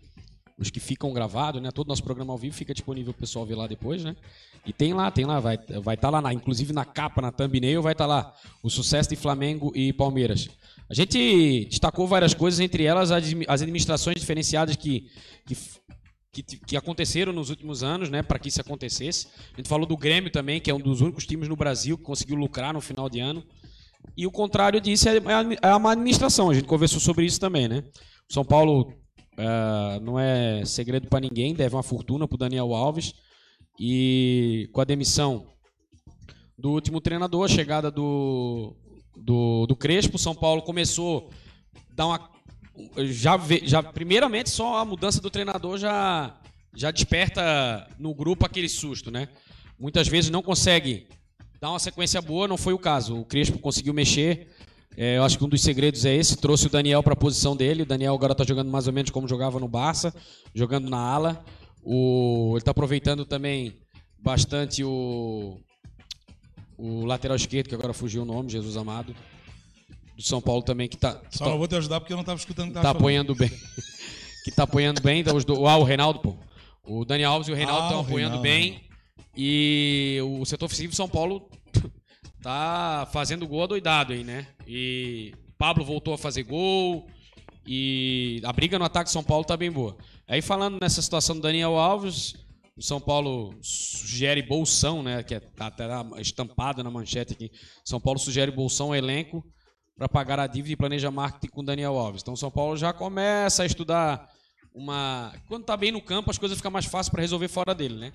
Os que ficam gravados, né? Todo nosso programa ao vivo fica disponível o pessoal ver lá depois, né? E tem lá, tem lá, vai estar vai tá lá, na, inclusive na capa, na thumbnail, vai estar tá lá o sucesso de Flamengo e Palmeiras. A gente destacou várias coisas, entre elas as administrações diferenciadas que, que que, que, aconteceram nos últimos anos, né, para que isso acontecesse. A gente falou do Grêmio também, que é um dos únicos times no Brasil que conseguiu lucrar no final de ano. E o contrário disso é, é a, é má administração. A gente conversou sobre isso também, né? São Paulo uh, não é segredo para ninguém, deve uma fortuna para o Daniel Alves. E com a demissão do último treinador, a chegada do, do, do Crespo, São Paulo começou a dar uma já, já primeiramente só a mudança do treinador já já desperta no grupo aquele susto, né? Muitas vezes não consegue dar uma sequência boa, não foi o caso. O Crespo conseguiu mexer. É, eu acho que um dos segredos é esse. Trouxe o Daniel para a posição dele. O Daniel agora está jogando mais ou menos como jogava no Barça, jogando na ala. O, ele está aproveitando também bastante o, o lateral esquerdo, que agora fugiu o nome, Jesus Amado do São Paulo também, que tá. Só não vou te ajudar porque eu não estava escutando. Tá apoiando bem. [LAUGHS] que tá apoiando bem. Então, os do, ah, o Reinaldo, pô. O Dani Alves e o Reinaldo estão ah, apoiando Reinaldo. bem. E o setor ofensivo de São Paulo tá fazendo gol adoidado aí, né? E Pablo voltou a fazer gol. E a briga no ataque São Paulo tá bem boa. Aí falando nessa situação do Daniel Alves, o São Paulo sugere bolsão, né? Que é, tá até estampado na manchete aqui. São Paulo sugere bolsão ao elenco para pagar a dívida e planeja marketing com Daniel Alves. Então São Paulo já começa a estudar uma. Quando está bem no campo, as coisas ficam mais fáceis para resolver fora dele, né?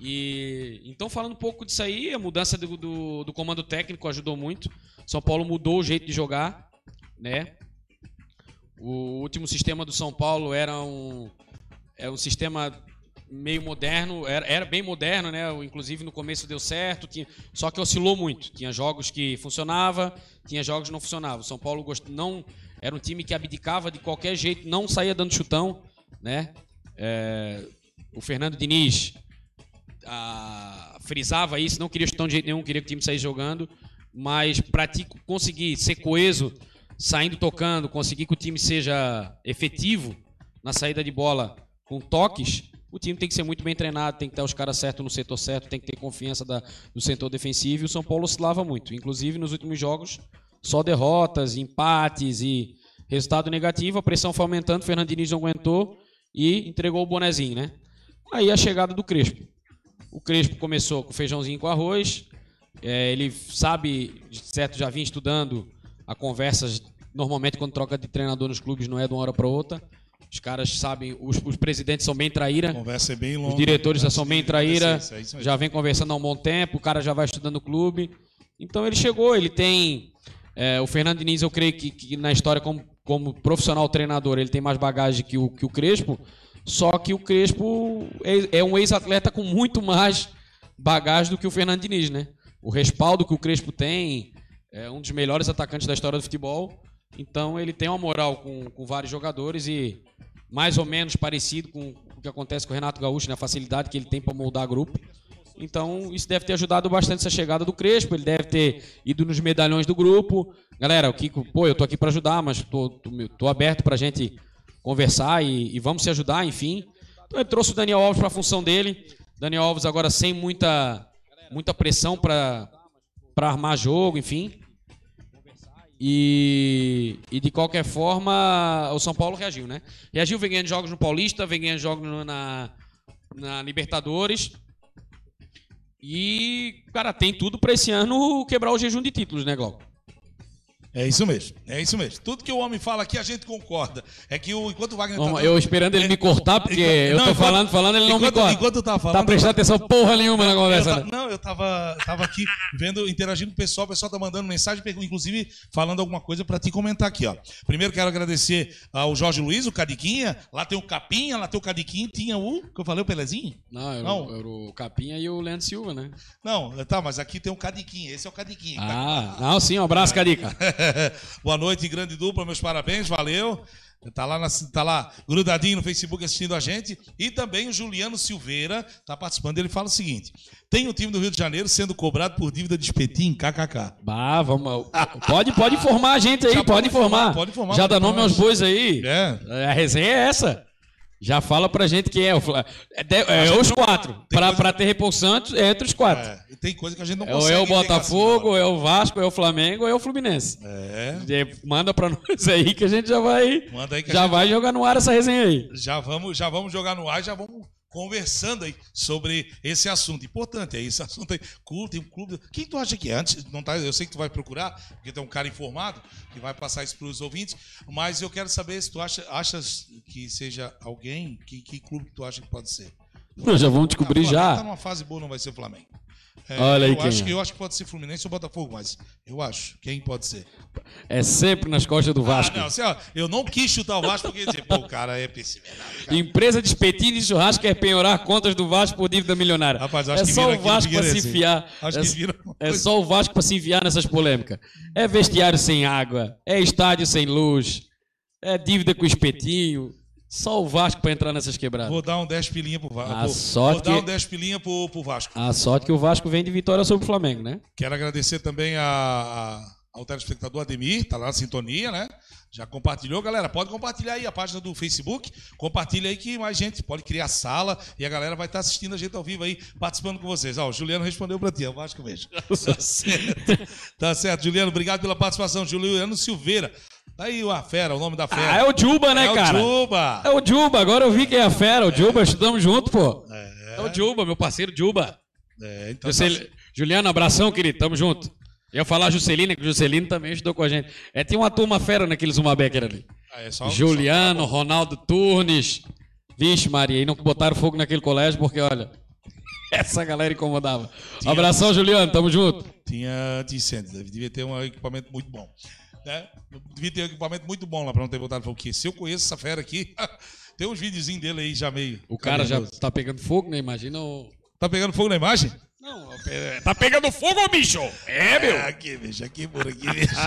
E então falando um pouco disso aí, a mudança do, do, do, comando técnico ajudou muito. São Paulo mudou o jeito de jogar, né? O último sistema do São Paulo era um, é um sistema meio moderno, era, era, bem moderno, né? Inclusive no começo deu certo, tinha, só que oscilou muito. Tinha jogos que funcionava, tinha jogos que não funcionavam. O São Paulo gost, não era um time que abdicava de qualquer jeito, não saía dando chutão, né? É, o Fernando Diniz a, frisava isso, não queria chutão de jeito nenhum, queria que o time saísse jogando, mas para conseguir ser coeso, saindo tocando, conseguir que o time seja efetivo na saída de bola com toques, o time tem que ser muito bem treinado, tem que ter os caras certos no setor certo, tem que ter confiança da, do setor defensivo. E o São Paulo oscilava muito. Inclusive, nos últimos jogos, só derrotas, empates e resultado negativo. A pressão foi aumentando, o Fernando Diniz não aguentou e entregou o bonezinho, né? Aí a chegada do Crespo. O Crespo começou com feijãozinho com arroz. É, ele sabe, certo, já vinha estudando a conversas. Normalmente, quando troca de treinador nos clubes, não é de uma hora para outra. Os caras sabem, os, os presidentes são bem traíra. Conversa é bem longa. Os diretores já são bem traíra. É já vem conversando há um bom tempo, o cara já vai estudando o clube. Então ele chegou, ele tem. É, o Fernando Diniz, eu creio que, que, na história, como, como profissional treinador, ele tem mais bagagem que o, que o Crespo. Só que o Crespo é, é um ex-atleta com muito mais bagagem do que o Fernando Diniz, né? O respaldo que o Crespo tem, é um dos melhores atacantes da história do futebol. Então ele tem uma moral com, com vários jogadores e mais ou menos parecido com o que acontece com o Renato Gaúcho, na né? facilidade que ele tem para moldar grupo. Então, isso deve ter ajudado bastante essa chegada do Crespo. Ele deve ter ido nos medalhões do grupo. Galera, o Kiko, pô, eu tô aqui para ajudar, mas tô, tô, tô aberto para a gente conversar e, e, vamos se ajudar, enfim. Então, ele trouxe o Daniel Alves para a função dele. Daniel Alves agora sem muita, muita pressão para armar jogo, enfim. E, e, de qualquer forma, o São Paulo reagiu, né? Reagiu, vem ganhando jogos no Paulista, vem ganhando jogos na, na Libertadores. E, cara, tem tudo para esse ano quebrar o jejum de títulos, né, Glauco? É isso mesmo, é isso mesmo. Tudo que o homem fala aqui a gente concorda. É que o, enquanto o Wagner Vamos, tá eu esperando ele me cortar, porque eu tô enquanto- falando, falando, ele não me enquanto- corta. Enquanto eu tava falando. Tá prestando atenção porra nenhuma na Eu conversa. ta- né? não, eu tava, tava aqui vendo, interagindo com o pessoal, o pessoal tá mandando mensagem, inclusive falando alguma coisa pra te comentar aqui, ó. Primeiro quero agradecer ao Jorge Luiz, o Cadiquinha, lá tem o Capinha, lá tem o Cadiquinha, tinha o, que eu falei, o Pelezinho? Não, era, Não. O, era o Capinha e o Leandro Silva, né? Não, tá, mas aqui tem o Cadiquinha, esse é o Cadiquinha. Ah, não, sim, um abraço, Carica. [LAUGHS] [LAUGHS] Boa noite, grande dupla, meus parabéns, valeu. Tá lá, na- tá lá grudadinho no Facebook assistindo a gente. E também o Juliano Silveira tá participando. Ele fala o seguinte: tem o time do Rio de Janeiro sendo cobrado por dívida de espetinho, kkk. Bah, vamos. Pode, pode informar a gente aí, Já pode informar, pode informar, Já dá nome aos bois aí. É. A resenha é essa. Já fala pra gente quem é. o Fla- É, de- é os quatro. Pra, pra ter repousantes, é entre os quatro. É, e tem coisa que a gente não É, ou consegue. é o Botafogo, ou assim, é o Vasco, ou é o Flamengo, ou é o Fluminense. É. É, Manda pra [LAUGHS] nós aí que a gente já vai. Manda aí que Já gente- vai jogar no ar essa resenha aí. Já vamos, já vamos jogar no ar, já vamos conversando aí sobre esse assunto. Importante é esse assunto aí. Clube, tem um clube. Quem tu acha que é? Antes, não tá, eu sei que tu vai procurar, porque tem um cara informado que vai passar isso para os ouvintes, mas eu quero saber se tu acha, achas que seja alguém, que, que clube que tu acha que pode ser? Já vamos descobrir Ah, o Flamengo Tá já. numa fase boa, não vai ser o Flamengo. É, Olha aí eu quem acho é. que eu acho que pode ser Fluminense ou Botafogo, mas eu acho. Quem pode ser? É sempre nas costas do Vasco. Ah, não, assim, ó, eu não quis chutar o Vasco porque dizer, pô, o cara é pessimista. Empresa de espetinho de churrasco quer penhorar contas do Vasco por dívida milionária. Rapaz, acho é que só o Vasco pra se enfiar. Acho é, que vira é só o Vasco pra se enfiar nessas polêmicas. É vestiário sem água, é estádio sem luz, é dívida com espetinho. Só o Vasco pra entrar nessas quebradas. Vou dar um 10 pilinha pro Vasco. A vou, sorte vou dar que- um 10 pilinha pro, pro Vasco. A sorte que o Vasco vem de vitória sobre o Flamengo, né? Quero agradecer também a, a- ao telespectador Ademir, tá lá na sintonia, né? Já compartilhou, galera. Pode compartilhar aí a página do Facebook. Compartilha aí que mais gente pode criar sala e a galera vai estar assistindo a gente ao vivo aí, participando com vocês. Ó, o Juliano respondeu pra ti, é o Vasco mesmo. [LAUGHS] Tá certo. Tá certo, Juliano. Obrigado pela participação. Juliano Silveira. Tá aí a fera, o nome da fera. Ah, é o Juba, né, É o cara? Juba. É o Juba, agora eu vi quem é a fera, o Juba, estudamos junto, pô. É, o Juba, meu parceiro Juba. É, então tá- Juliano, abração, querido, tamo junto. Ia falar Juscelino, que o Juscelino também estudou com a gente. É, tem uma turma fera naquele Zumabecker ali. Ah, é só- Juliano, Ronaldo Turnes. Vixe, Maria, e não botaram fogo naquele colégio porque, olha, [LAUGHS] essa galera incomodava. Abração, Juliano, tamo junto. Tinha de incêndio, devia ter um equipamento muito bom. Né? Devia ter um equipamento muito bom lá pra não ter botado fogo. Porque se eu conheço essa fera aqui, [LAUGHS] tem uns videozinhos dele aí já meio. O cara já tá pegando fogo, né? Imagina o. Tá pegando fogo na imagem? Não, tá pegando fogo, bicho! É, meu! aqui, bicho, aqui por aqui, bicho. [LAUGHS]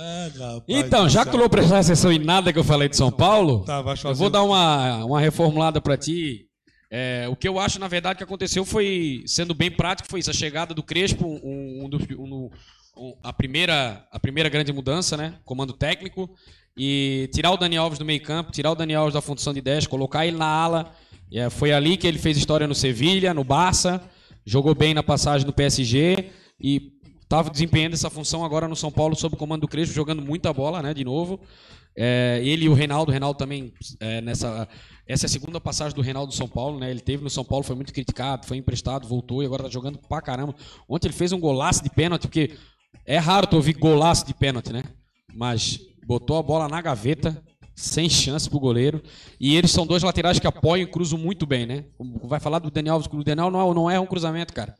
Ah, rapaz Então, já que tu não prestar atenção em nada que eu falei de São Paulo, Tá, eu vou dar uma, uma reformulada pra ti. É, o que eu acho, na verdade, que aconteceu foi, sendo bem prático, foi isso. A chegada do Crespo, um, um dos- um- a, primeira, a primeira grande mudança, né? Comando técnico. E tirar o Dani Alves do meio campo, tirar o Dani Alves da função de 10, colocar ele na ala. E, é, foi ali que ele fez história no Sevilha, no Barça. Jogou bem na passagem no PSG. E estava desempenhando essa função agora no São Paulo sob o comando do Crespo, jogando muita bola, né? De novo. É, ele e o Reinaldo, o Reinaldo também é, nessa essa é a segunda passagem do Reinaldo no São Paulo, né? Ele teve no São Paulo, foi muito criticado, foi emprestado, voltou e agora tá jogando pra caramba. Ontem ele fez um golaço de pênalti, porque é raro tu ouvir golaço de pênalti, né? Mas botou a bola na gaveta, sem chance pro goleiro. E eles são dois laterais que apoiam e cruzam muito bem, né? Vai falar do Daniel Alves, o Daniel não, é- não é um cruzamento, cara.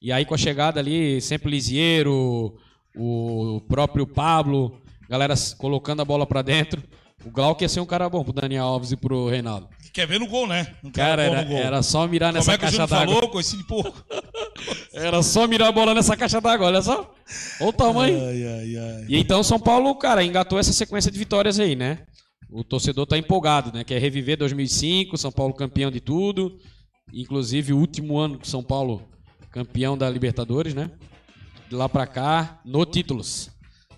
E aí com a chegada ali, sempre Lisiero, o próprio Pablo, galera colocando a bola pra dentro. O Glauco ia ser um cara bom pro Daniel Alves e pro Reinaldo. Quer ver no gol, né? Um Cara, bom era, gol. era só mirar Como nessa é que caixa d'água. falou? Coicinho de porco. [LAUGHS] Era só mirar a bola nessa caixa d'água, olha só. Olha o tamanho. Ai, ai, ai. E então São Paulo, cara, engatou essa sequência de vitórias aí, né? O torcedor tá empolgado, né? Quer reviver 2005, São Paulo campeão de tudo. Inclusive o último ano que São Paulo campeão da Libertadores, né? De lá pra cá, no títulos.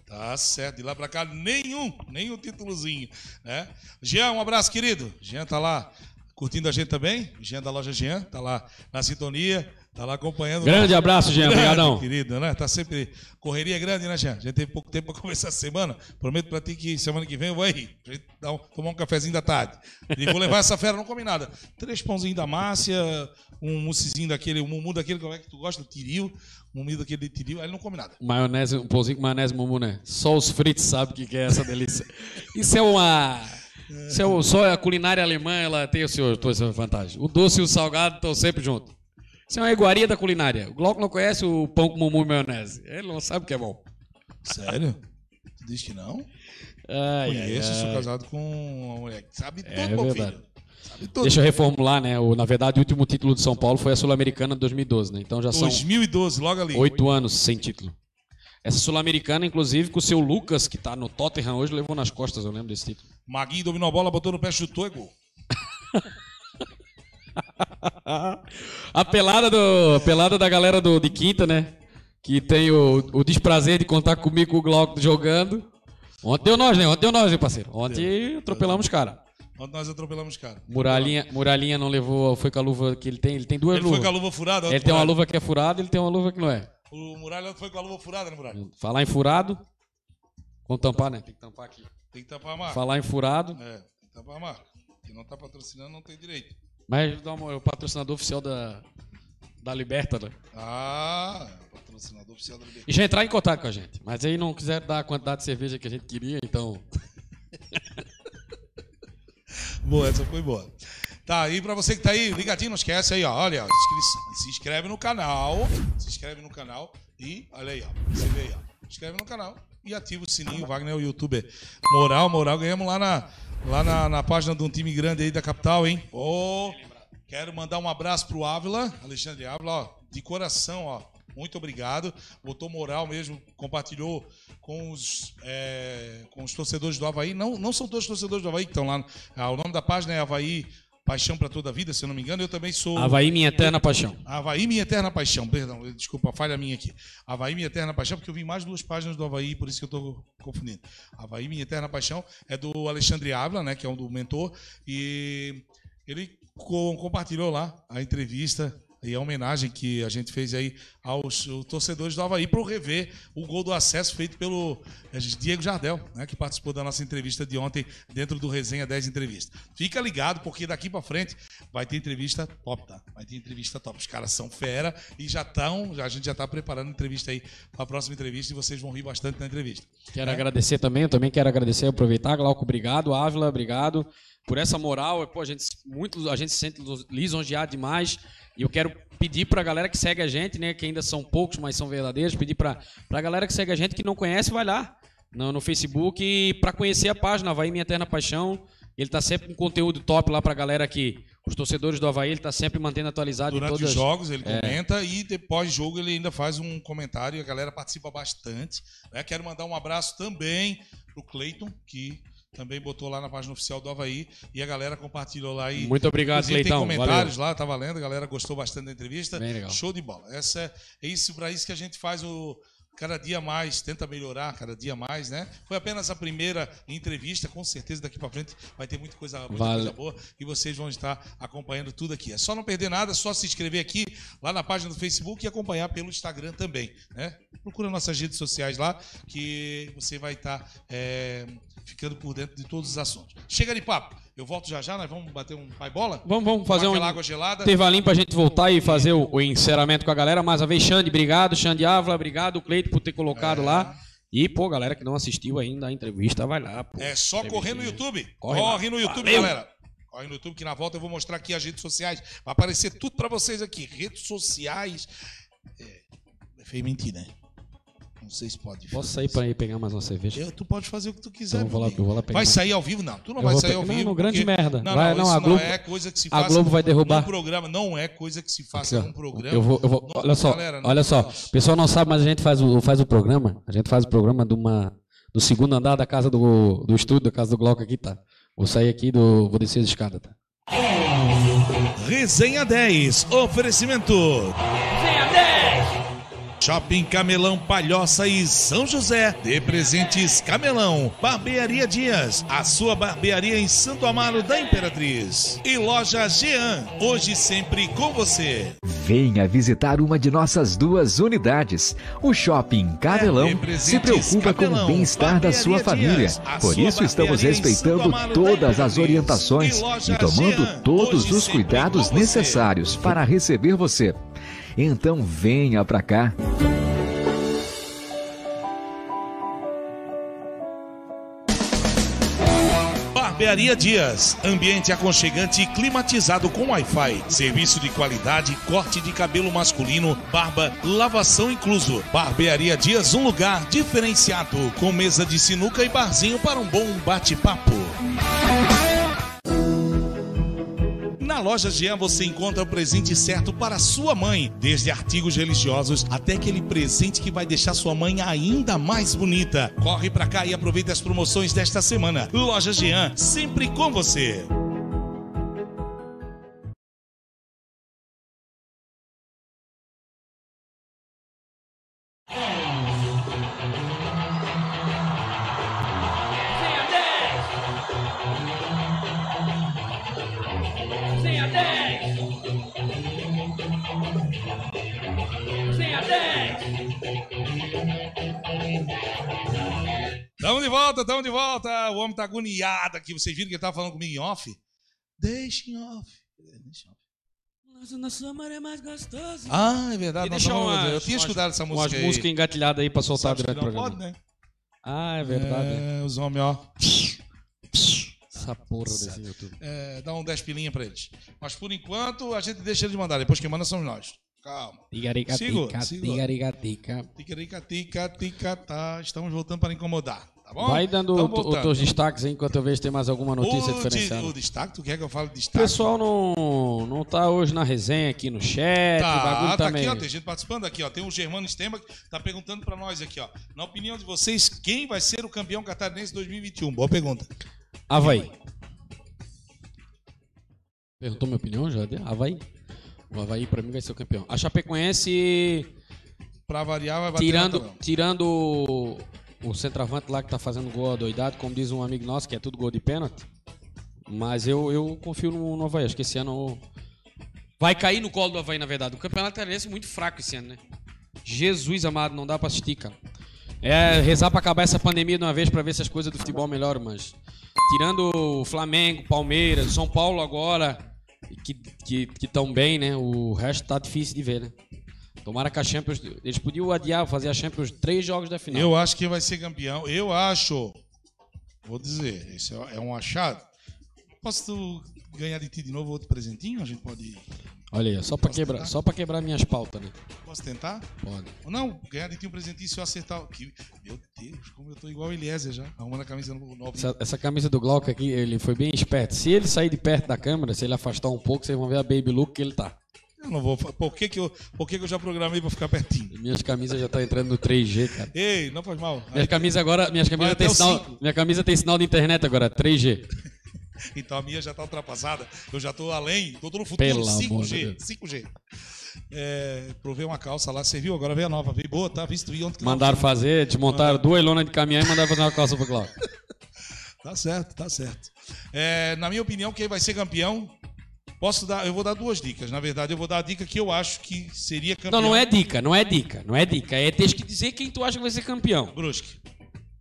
Tá certo, de lá pra cá, nenhum, nenhum títulozinho, né? Jean, um abraço, querido. Jean tá lá curtindo a gente também. Jean da loja Jean, tá lá na sintonia. Tá lá acompanhando. Grande abraço, Jean. Obrigadão. [LAUGHS] querido, né? Tá sempre. Correria grande, né, Jean? A gente teve pouco tempo pra conversar essa semana. Prometo pra ti que semana que vem eu vou aí. Dar um- tomar um cafezinho da tarde. E vou levar essa fera, não come nada. Três pãozinhos da Márcia, um moussezinho daquele, um mumu daquele, como é que tu gosta? Do tiril. Um mumu daquele de tiril. Aí ele não come nada. Maionese, um pãozinho com maionese mumu, né? Só os fritos sabem o que que é essa delícia. Isso é uma. Isso é só a culinária alemã, ela tem o seu, a sua vantagem. O doce e o salgado estão sempre juntos. Isso é uma iguaria da culinária. O Glauco não conhece o pão com mumu e maionese. Ele não sabe o que é bom. Sério? Tu diz que não? Ai, ai, Conheço, sou ai. casado com uma mulher que sabe tudo, É meu verdade. filho. Sabe tudo. Deixa eu reformular, né? O, na verdade, o último título de São Paulo foi a Sul-Americana de 2012, né? Então já são 2012, logo ali. oito anos sem título. Essa Sul-Americana, inclusive, com o seu Lucas, que tá no Tottenham hoje, levou nas costas, eu lembro desse título. Maguinho dominou a bola, botou no pé, chutou e gol. [LAUGHS] A pelada, do, a pelada da galera do, de quinta, né? Que tem o, o desprazer de contar comigo com o Glauco jogando. Ontem deu nós, né? Ontem deu nós, hein, parceiro? Ontem atropelamos os cara. Ontem nós atropelamos os caras. Muralhinha, Muralhinha não levou, foi com a luva que ele tem. Ele tem duas Ele foi luvas. com a luva furada. Ele tem uma luva que é furada, ele tem uma luva que não é. O Muralha foi com a luva furada, né, Muralha? Falar em furado. Vamos tampar, né? Tem que tampar aqui. Tem que tampar a marca. Falar em furado. É, tem que tampar a marca. Quem não tá patrocinando não tem direito. Mas dá uma- é o patrocinador oficial da, da Liberta, né? Ah, patrocinador oficial da Libertadores. E já entrar em contato com a gente. Mas aí não quiser dar a quantidade de cerveja que a gente queria, então. [LAUGHS] Boa, essa foi boa. Tá, e pra você que tá aí, ligadinho, não esquece aí, ó. Olha, se inscreve no canal. Se inscreve no canal e olha aí, ó. Você vê aí, ó. Se inscreve no canal e ativa o sininho. Wagner é o youtuber. Moral, moral. Ganhamos lá na, lá na, na página de um time grande aí da capital, hein? Ô, quero mandar um abraço pro Ávila, Alexandre Ávila, ó. De coração, ó. Muito obrigado. Botou moral mesmo, compartilhou com os, é, com os torcedores do Havaí. Não, não são todos os torcedores do Havaí que estão lá. Ah, o nome da página é Havaí Paixão para Toda a Vida, se eu não me engano. Eu também sou. Havaí, minha eterna paixão. Havaí Minha Eterna Paixão, perdão, desculpa, falha minha aqui. Havaí Minha Eterna Paixão, porque eu vi mais duas páginas do Havaí, por isso que eu estou confundindo. Havaí Minha Eterna Paixão é do Alexandre Ávila, né, que é um do mentor, e ele co- compartilhou lá a entrevista e a homenagem que a gente fez aí aos torcedores do Havaí para rever o gol do acesso feito pelo eh, Diego Jardel, né, que participou da nossa entrevista de ontem dentro do Resenha 10 Entrevista. Fica ligado, porque daqui para frente vai ter entrevista top, tá? Vai ter entrevista top. Os caras são fera e já estão, a gente já está preparando entrevista aí para a próxima entrevista e vocês vão rir bastante na entrevista. Quero agradecer também, também quero agradecer, aproveitar, Glauco, obrigado, Ávila, obrigado por essa moral. Pô, a gente, muito, a gente se sente lisonjeado demais. E eu quero pedir pra galera que segue a gente, né, que ainda são poucos, mas são verdadeiros, pedir pra, pra galera que segue a gente que não conhece, vai lá no, no Facebook pra conhecer a página Havaí Minha Eterna Paixão. Ele tá sempre com conteúdo top lá pra galera que os torcedores do Havaí, ele tá sempre mantendo atualizado Durante todas os jogos ele comenta e depois jogo ele ainda faz um comentário e a galera participa bastante. né? Quero mandar um abraço também pro Cleiton, que também botou lá na página oficial do Havaí e a galera compartilhou lá e Muito obrigado, Inclusive, Cleitão. Tem comentários lá, tá valendo, a galera gostou bastante da entrevista. Show de bola. Essa é, é isso para isso que a gente faz o cada dia mais, tenta melhorar cada dia mais, né? Foi apenas a primeira entrevista, com certeza daqui para frente vai ter muita coisa, muita Vale. coisa boa e vocês vão estar acompanhando tudo aqui. É só não perder nada, só se inscrever aqui lá na página do Facebook e acompanhar pelo Instagram também, né? Procura nossas redes sociais lá que você vai estar é, ficando por dentro de todos os assuntos. Chega de papo. Eu volto já já, nós vamos bater um pai bola? Vamos, vamos fazer um água gelada. intervalinho pra gente voltar e fazer o, o encerramento com a galera. Mais uma vez, Xande, obrigado. Xande Ávila, obrigado. Cleito por ter colocado É. lá. E, pô, galera que não assistiu ainda a entrevista, vai lá. Pô. É só correr no YouTube. Corre Corre, no YouTube, Valeu. galera. Corre no YouTube que na volta eu vou mostrar aqui as redes sociais. Vai aparecer tudo pra vocês aqui. Redes sociais. É, é feio mentir, né? Não sei se pode. Posso sair pra ir pegar mais uma cerveja? Eu, tu pode fazer o que tu quiser. Então vou lá- vou lá pegar vai sair ao vivo? Não, tu não Eu vai sair ao vivo. não, grande merda. Não, Vai- não, a Globo- não é coisa que se a faça. Globo vai derrubar. num programa. Não é coisa que se faça num programa. Eu vou, eu vou, olha só, galera, olha só. O pessoal não sabe, mas a gente faz o, faz o programa. A gente faz o programa de uma, do segundo andar da casa do, do estúdio, da casa do Glauco aqui, tá? Vou sair aqui do. Vou descer as escadas, tá? Resenha 10. Oferecimento. 10. Shopping Camelão Palhoça e São José. De presentes Camelão. Barbearia Dias, a sua barbearia em Santo Amaro da Imperatriz. E loja Jean, hoje sempre com você. Venha visitar uma de nossas duas unidades. O Shopping Camelão É, se preocupa com Camelão, o bem-estar da sua família. Dias, Por sua isso estamos respeitando todas as orientações E e tomando Jean, todos os cuidados com necessários para receber você. Então venha pra cá. Barbearia Dias, ambiente aconchegante e climatizado com Wi-Fi. Serviço de qualidade, corte de cabelo masculino, barba, lavação incluso. Barbearia Dias, um lugar diferenciado, com mesa de sinuca e barzinho para um bom bate-papo. Na loja Jean você encontra o presente certo para sua mãe, desde artigos religiosos até aquele presente que vai deixar sua mãe ainda mais bonita. Corre pra cá e aproveita as promoções desta semana. Loja Jean, sempre com você. O homem tá agoniado aqui. Vocês viram que ele tava falando comigo em off? Deixa em off. Deixa em off. Nossa, nosso amor é mais gostoso. Ah, é verdade. E deixa umas- eu tinha umas- escutado essa Umas música aí. músicas engatilhadas aí pra soltar Sabe que durante o programa. pode, né? Ah, é verdade. É, os homens, ó. Essa porra desse YouTube. É, dá um 10 pilinha pra eles. Mas por enquanto a gente deixa eles mandar. Depois quem manda somos nós. Calma. Sigo, Tigarigatica, sigo. tigarigatica. Ticarica, tica, tica, tá. Estamos voltando para incomodar. Tá bom? Vai dando Então, o- os voltando. teus destaques aí enquanto eu vejo se tem mais alguma notícia o, diferenciada. o destaque, tu quer que eu fale de O destaque? pessoal não, não tá hoje na resenha aqui no chat. o Tá, bagulho tá tá aqui, ó. Tem gente participando aqui, ó. Tem o Germano Stemba que tá perguntando pra nós aqui, ó. Na opinião de vocês, quem vai ser o campeão catarinense 2021? Boa pergunta. Havaí. Perguntou minha opinião, já? Havaí. O Havaí pra mim vai ser o campeão. A Chapecoense, Pra variar, vai bater tirando, tirando o, centroavante lá que tá fazendo gol adoidado, como diz um amigo nosso, que é tudo gol de pênalti. Mas eu, eu confio no, no Havaí. Acho que esse ano vai cair no colo do Havaí, na verdade. O campeonato catarinense é muito fraco esse ano, né? Jesus amado, não dá pra assistir, cara. É rezar pra acabar essa pandemia de uma vez pra ver se as coisas do futebol melhoram, mas tirando o Flamengo, Palmeiras, São Paulo agora, que que que estão bem, né? O resto tá difícil de ver, né? Tomara que a Champions, eles podiam adiar, fazer a Champions três jogos da final. Eu acho que vai ser campeão. Eu acho. Vou dizer, isso é é um achado. Posso ganhar de ti de novo outro presentinho? A gente pode. Olha aí, só pra Posso quebrar, tentar? só para quebrar minhas pautas, né? Posso tentar? Pode. Não, ganhar de ti um presentinho se eu acertar. Que, meu Deus, como eu tô igual o Eliezer já. Arrumando a camisa no nova. Essa, essa camisa do Glauco aqui, ele foi bem esperto. Se ele sair de perto da câmera, se ele afastar um pouco, vocês vão ver a baby look que ele tá. Eu não vou. Por que, que, eu, por que, que eu já programei pra ficar pertinho? Minhas camisas já tá entrando no 3G, cara. Ei, não faz mal. Minhas camisas agora, minhas camisas tem sinal, minha camisa tem sinal de internet agora, 3G. [LAUGHS] Então a minha já tá ultrapassada. Eu já tô além. Tô no futuro. Pelo amor de 5G. Deus. 5G. É, provei uma calça lá. Você viu? Agora veio a nova. Veio boa, tá? Visto vi ontem. que Mandaram não- fazer, desmontaram duas lonas de caminhão e mandaram fazer uma calça pro Glauco. [LAUGHS] Tá certo, tá certo. É, na minha opinião, quem vai ser campeão? Posso dar? Eu vou dar duas dicas. Na verdade, eu vou dar a dica que eu acho que seria campeão. Não, não é dica, não é dica, não é dica. É ter que dizer quem tu acha que vai ser campeão. Brusque.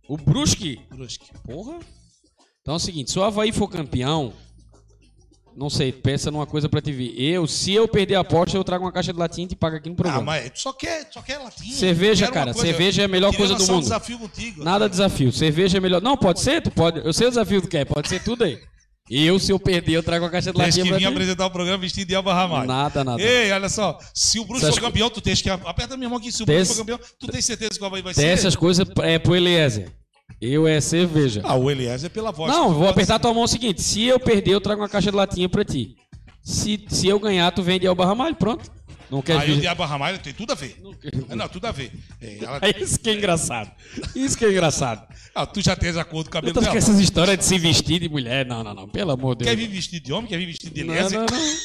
O Brusque, Brusque. porra. Então é o seguinte, se o Havaí for campeão, não sei, pensa numa coisa pra te ver. Eu, se eu perder a aposta, eu trago uma caixa de latinha e te pago aqui no Ah, programa. mas tu só quer, só quer latinha. Cerveja, cara, coisa- cerveja é a melhor coisa do mundo. desafio contigo. Nada desafio. Cerveja é melhor. Não, pode ser, tu pode. Eu sei o desafio que tu quer, pode ser tudo aí. Eu, se eu perder, eu trago a caixa de Tens latinha que pra vir apresentar o programa vestido de Alba Ramalho. Nada, nada. Ei, olha só. Se o Essas for campeão, tu tens que. Aperta a minha mão aqui. Se o esse- for campeão, tu tens certeza que o Havaí vai ser. essas coisas é pro Eliezer. Eu é cerveja. Ah, o Eliezer é pela voz. Não, vou apertar tua mão o seguinte: se eu perder, eu trago uma caixa de latinha pra ti. Se, se eu ganhar, tu vende ao Barramalho, pronto. Não quer Aí o. Diabo Ramalho tem tudo a ver. É, Não, tudo a ver. É, ela- É isso que é engraçado. Isso que é engraçado. Ah, tu já tens a cor do Eu cabelo tô com dela. essas histórias de se vestir de mulher. Não, não, não. Pelo amor de Quer Deus. vir vestido de homem? Quer vir vestido de Não, Eliezer? não, não.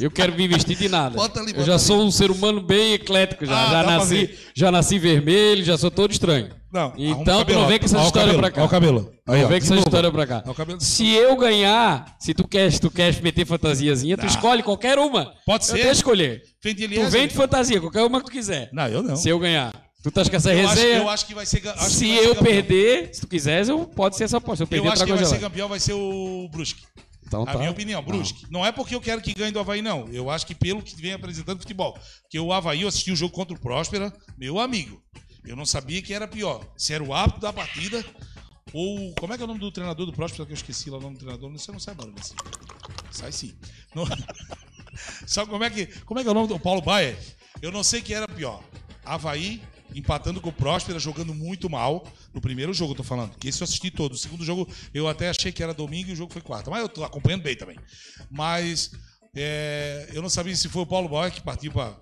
Eu quero me vestir de nada. Bota ali, eu já ali. sou um ser humano bem eclético já. Ah, já nasci, já nasci vermelho, já sou todo estranho. Não, então tu não vem com essa história pra cá. ó o cabelo. Aí, não vem com essa história pra cá. Ó o cabelo. Se eu ganhar, se tu queres, tu queres meter fantasiazinha, tu escolhe qualquer uma. Pode Eu ser. deixo escolher. Vem de Tu vem de então. fantasia, qualquer uma que tu quiser. Não, eu não. Se eu ganhar. Tu estás com essa eu, acho, resenha? eu acho que vai ser. acho se ser eu campeão. perder, se tu quiseres, eu pode ser essa aposta. Eu Eu perder, eu acho que vai ser campeão, vai ser o Brusque. Então A tá. minha opinião, Brusque. Não é porque eu quero que ganhe do Havaí, não. Eu acho que pelo que vem apresentando futebol. Porque o Havaí, eu assisti o jogo contra o Próspera, meu amigo. Eu não sabia que era pior. Se era o hábito da partida ou. Como é que é o nome do treinador do Próspera que eu esqueci lá o nome do treinador? Você não sabe, Maurício. Sai sim. Não- [LAUGHS] Sabe como é que. Como é que é o nome do Paulo Baier? Eu não sei que era pior. Havaí empatando com o Próspera, jogando muito mal. No primeiro jogo, eu tô falando. Que esse eu assisti todo. O segundo jogo, eu até achei que era domingo e o jogo foi quarta. Mas eu tô acompanhando bem também. Mas é, eu não sabia se foi o Paulo Baier que partiu para.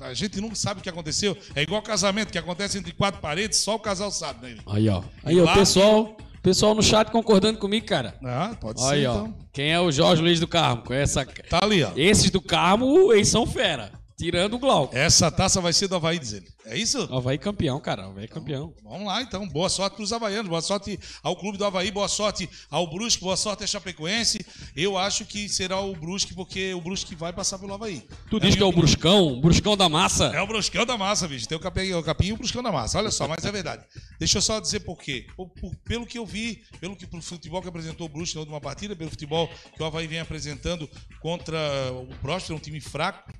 A gente nunca sabe o que aconteceu. É igual casamento, que acontece entre quatro paredes, só o casal sabe, né? Aí, ó. Aí, ó, pessoal, pessoal no chat concordando comigo, cara. Ah, pode ser, Aí, ó. então. Quem é o Jorge Luiz do Carmo? Conhece essa... Tá ali, ó. Esses do Carmo, eles são fera. Tirando o Glauco. Essa taça vai ser do Havaí, diz ele. É isso? Havaí campeão, cara. Havaí campeão. Vamos lá, então. Boa sorte para os havaianos, boa sorte ao clube do Havaí, boa sorte ao Brusque, boa sorte à Chapecoense. Eu acho que será o Brusque, porque o Brusque vai passar pelo Havaí. Tu diz que é o Bruscão, Bruscão da massa. É o Bruscão da massa, bicho. Tem o capim, o capim e o Bruscão da massa. Olha só, mas é verdade. Deixa eu só dizer por quê. Por- por- pelo que eu vi, pelo que pro futebol que apresentou o Brusque na última partida, pelo futebol que o Havaí vem apresentando contra o Próspero, um time fraco,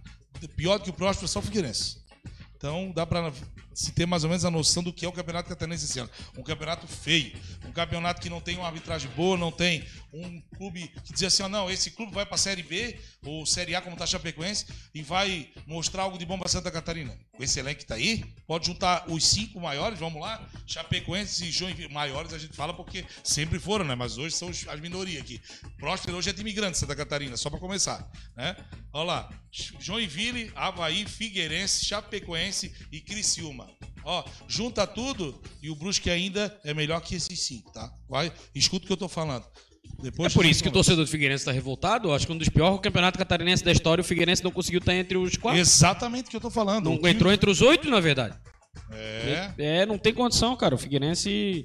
pior do que o Próspero, só o Figueirense. Então dá para se ter mais ou menos a noção do que é o Campeonato Catarinense esse ano. Um campeonato feio, um campeonato que não tem uma arbitragem boa, não tem um clube que diz assim, ó, não, esse clube vai para a Série B ou Série A como está Chapecoense e vai mostrar algo de bom para Santa Catarina. Com esse elenco que está aí, pode juntar os cinco maiores, vamos lá, Chapecoense e Joinville, maiores a gente fala porque sempre foram, né? Mas hoje são as minorias aqui. Próspero hoje é time grande Santa Catarina, só para começar, né? Olha lá, Joinville, Havaí, Figueirense, Chapecoense e Criciúma. Ó, junta tudo e o Brusque ainda é melhor que esses cinco, tá? Vai, escuta o que eu tô falando. Depois É por isso que o torcedor do Figueirense está revoltado. Acho que um dos piores campeonatos catarinenses da história, o Figueirense não conseguiu estar entre os quatro. Exatamente o que eu tô falando. Não time- entrou entre os oito, na verdade. É. É, não tem condição, cara. O Figueirense,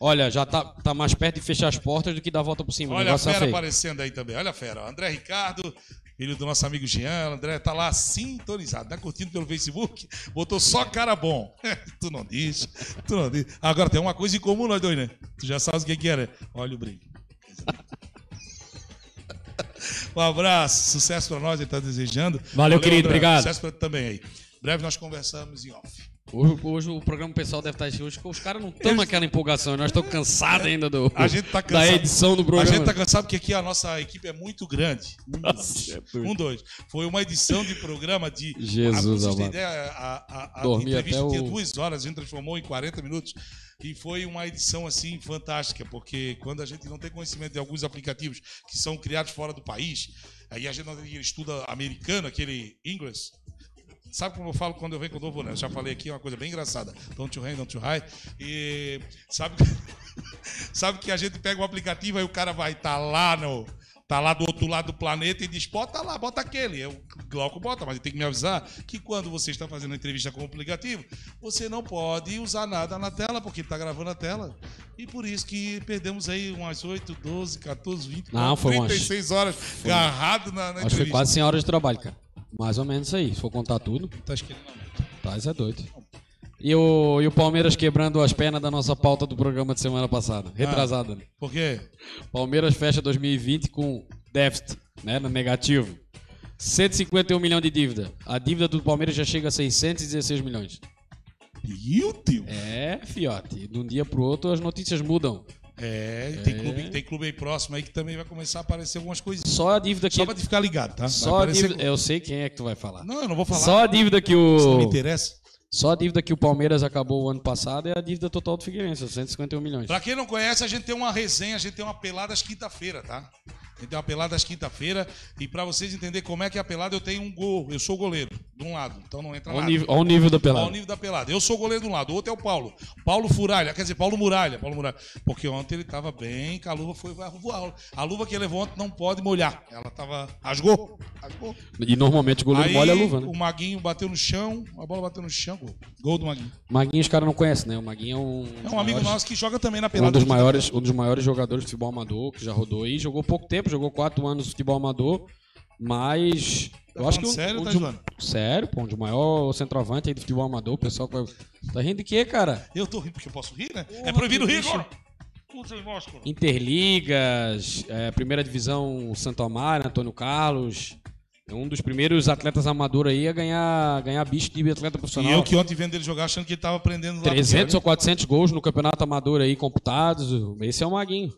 olha, já tá, tá mais perto de fechar as portas do que dar a volta por cima. Olha a tá fera aparecendo aí também. Olha a fera. André Ricardo, filho do nosso amigo Jean. André tá lá sintonizado. Tá curtindo pelo Facebook. Botou só cara bom. [LAUGHS] tu não diz. Tu não diz. Agora tem uma coisa em comum nós dois, né? Tu já sabes o que, que é, né? Olha o brinco. Um abraço, sucesso pra nós, ele tá desejando. Valeu, querido, obrigado. Sucesso pra também aí. Breve nós conversamos em off. Hoje, hoje o programa pessoal deve estar hoje. Os caras não estão naquela empolgação. Nós estamos cansados ainda do, A gente tá da cansado. edição do A programa. gente tá cansado porque aqui a nossa equipe é muito grande. Um, Nossa, é doido. um dois. Foi uma edição de programa de. Jesus a, amado. ideia, a, a, a Dormi entrevista até tinha o- duas horas, a gente transformou em 40 minutos. E foi uma edição assim fantástica, porque quando a gente não tem conhecimento de alguns aplicativos que são criados fora do país, aí a gente não tem estudo americano, aquele inglês. Sabe como eu falo quando eu venho com o novo, né? Já falei aqui uma coisa bem engraçada. Don't you rain, don't you high. E sabe, [LAUGHS] sabe que a gente pega o aplicativo aí o cara vai estar lá no. Tá lá do outro lado do planeta e diz, bota lá, bota aquele. Eu, Glauco bota, mas ele tem que me avisar que quando você está fazendo a entrevista com o aplicativo, você não pode usar nada na tela, porque ele está gravando a tela. E por isso que perdemos aí umas 8, 12, 14, 20, Não, foi umas- 36 horas agarrado na, na Acho que foi entrevista. quase 100 horas de trabalho, cara. Mais ou menos isso aí. Se for contar tudo, Tá mão. tá, isso é doido. E o, e o Palmeiras quebrando as pernas da nossa pauta do programa de semana passada. Retrasada. né? Por quê? Palmeiras fecha 2020 com déficit, né? No negativo. 151 milhões de dívida. A dívida do Palmeiras já chega a 616 milhões. Meu Deus! É, fiote. De um dia pro outro as notícias mudam. É, tem, clube, tem clube aí próximo aí que também vai começar a aparecer algumas coisas. Só a dívida que. Só pra te ficar ligado, tá? Só a aparecer- dívida. Eu sei quem é que tu vai falar. Não, eu não vou falar. Só a dívida que Isso não me o. interessa. Só a dívida que o Palmeiras acabou o ano passado é a dívida total do Figueirense, 151 milhões. Pra quem não conhece, a gente tem uma resenha, a gente tem uma pelada às quinta-feira, tá? A gente tem uma pelada às quinta-feira. E pra vocês entenderem como é que é a pelada, eu tenho um gol. Eu sou goleiro. de um lado. Então não entra nada. nível, olha o nível da Olha pelada. o nível da pelada. Eu sou goleiro de um lado, o outro é o Paulo. Paulo Furalha, quer dizer, Paulo Muralha. Paulo Muralha. Porque ontem ele tava bem, que a luva foi voar. A luva que ele levou ontem não pode molhar. Ela tava. Rasgou. Rasgou. E normalmente o goleiro Aí molha a luva, né? o Maguinho bateu no chão, a bola bateu no chão, gol. Gol do Maguinho. Maguinho os caras não conhecem, né? O Maguinho é um. É um amigo maiores- nosso que joga também na pelada. Um dos, maiores, um dos maiores jogadores de futebol amador que já rodou aí. Jogou pouco tempo, jogou quatro anos de futebol amador. Mas. Tá eu acho que um, sério um tá de- zoando? Sério, pô, um dos maiores centroavante aí do futebol amador. O pessoal. vai- Tá rindo de quê, cara? Eu tô rindo porque eu posso rir, né? é Porra, proibido que rir agora. Interligas, é, primeira divisão Santo Amaro, Antônio Carlos. É um dos primeiros atletas amador aí a ganhar, ganhar bicho de atleta E profissional. eu que ontem vendo ele jogar achando que ele tava aprendendo lá. 300 ou 400 gols no campeonato amador aí computados. Esse é o Maguinho.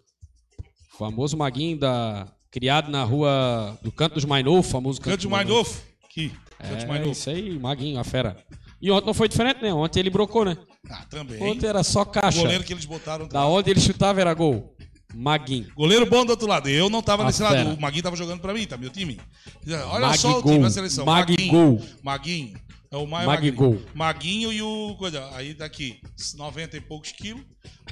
O famoso Maguinho da criado na rua do Canto dos Mainô, famoso Canto, Cante dos. Aqui. Cante É, mais novo. isso aí, Maguinho, a fera. E ontem não foi diferente, né? Ontem ele brocou, né? Ah, também. Ontem era só O caixa. goleiro que eles botaram. Da onde ele chutava era gol. Maguinho. Goleiro bom do outro lado. Eu não tava A nesse fera. lado. O Maguinho tava jogando pra mim, tá? Meu time. Olha Mag só o gol. time da seleção. Mag Maguinho. gol. Maguinho. É o maior Mag Maguinho. e o. Coisa, aí daqui, 90 e poucos quilos.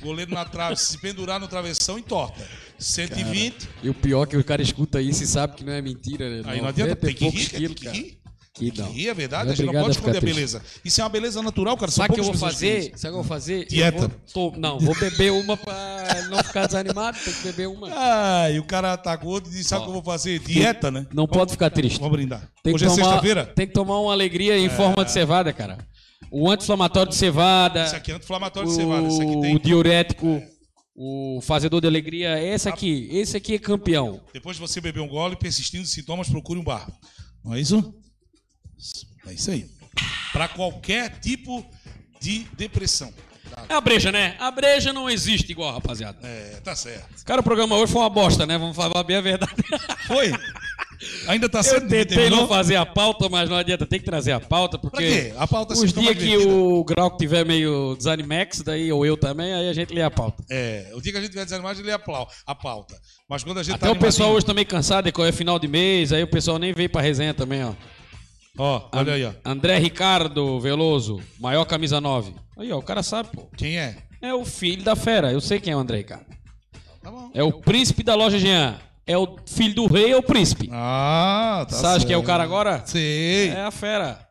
Goleiro na trave, [LAUGHS] se pendurar no travessão, entorta. 120. E o pior é que o cara escuta isso e sabe que não é mentira, né? aí não adianta, 90 e tem que poucos rir, cara, quilos, tem que cara. rir. Que não. é verdade. É a gente não pode esconder a beleza. Isso é uma beleza natural, cara. São Sabe o que eu vou fazer? Sabe o que eu vou fazer? Dieta. vou- tô- não, vou beber uma pra não ficar desanimado, tem que beber uma. Ah, e o cara tá gordo e diz, sabe o que eu vou fazer? Dieta, né? Não pode ficar triste. Vamos brindar. Tem Hoje é tomar, sexta-feira? É. tem que tomar uma alegria em forma de cevada, cara. O anti-inflamatório de cevada, Esse aqui é anti-inflamatório de cevada. Esse aqui o, tem. o diurético, o fazedor de alegria. Esse aqui, esse aqui é campeão. Depois de você beber um gole, persistindo os sintomas, procure um bar. Não é isso? É isso aí. Para qualquer tipo de depressão. É a breja, né? A breja não existe igual, rapaziada. É, tá certo. Cara, o programa hoje foi uma bosta, né? Vamos falar bem a verdade. Foi? Ainda tá Eu certo? tentei não fazer a pauta, mas não adianta, tem que trazer a pauta, porque Pra quê? A pauta os tá dias que o Grau tiver meio desanimex, daí, ou eu também, aí a gente lê a pauta. É, o dia que a gente tiver desanimado, ele lê a a pauta. Mas quando a gente Até tá o pessoal animadinho- hoje também cansado, é final de mês, aí o pessoal nem veio pra resenha também, ó. Ó, olha aí, ó. André Ricardo Veloso, maior camisa 9. Aí, ó, o cara sabe, pô. Quem é? É o filho da fera, eu sei quem é o André Ricardo. Tá bom. É o príncipe da loja Jean. É o filho do rei, é o príncipe. Ah, tá Sabe quem é o certo. cara agora? Sei. É a fera.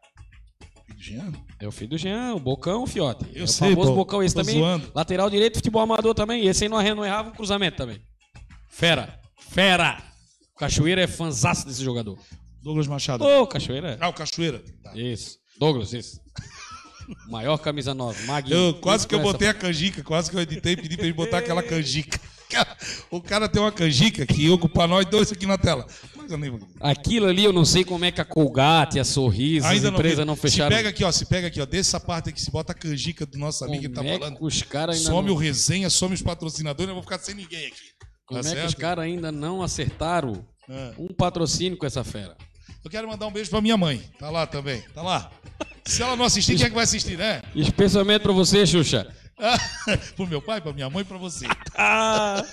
Jean? É o filho do Jean, o Bocão, o Fiote. Eu é o sei, famoso pô. Bocão. Esse Tô também, zoando. lateral direito, futebol amador também. Esse aí não errava o cruzamento também. Fera. Fera. O Cachoeira é fanzaço desse jogador. Douglas Machado. Ô, Cachoeira. Ah, o Cachoeira. Tá. Isso. Douglas, isso. Maior camisa 9. Maguinho. Eu, quase que eu botei a canjica, quase que eu editei e pedi pra ele botar aquela canjica. O cara tem uma canjica que ocupa nós dois aqui na tela. Mas eu nem vou. Aquilo ali eu não sei como é que a Colgate, a Sorriso, as empresas vi. não, fecharam. Se pega aqui, ó, se pega aqui, ó, dessa parte aqui, se bota a canjica do nosso amigo que tá como é falando. que os caras ainda Some não... o resenha, some os patrocinadores, eu vou ficar sem ninguém aqui. Como Tá é que certo? os caras ainda não acertaram É. um patrocínio com essa fera? Eu quero mandar um beijo pra minha mãe. Tá lá também, tá lá. Se ela não assistir, quem é que vai assistir, né? Especialmente pra você, Xuxa. [LAUGHS] Pro meu pai, pra minha mãe e pra você. Ah,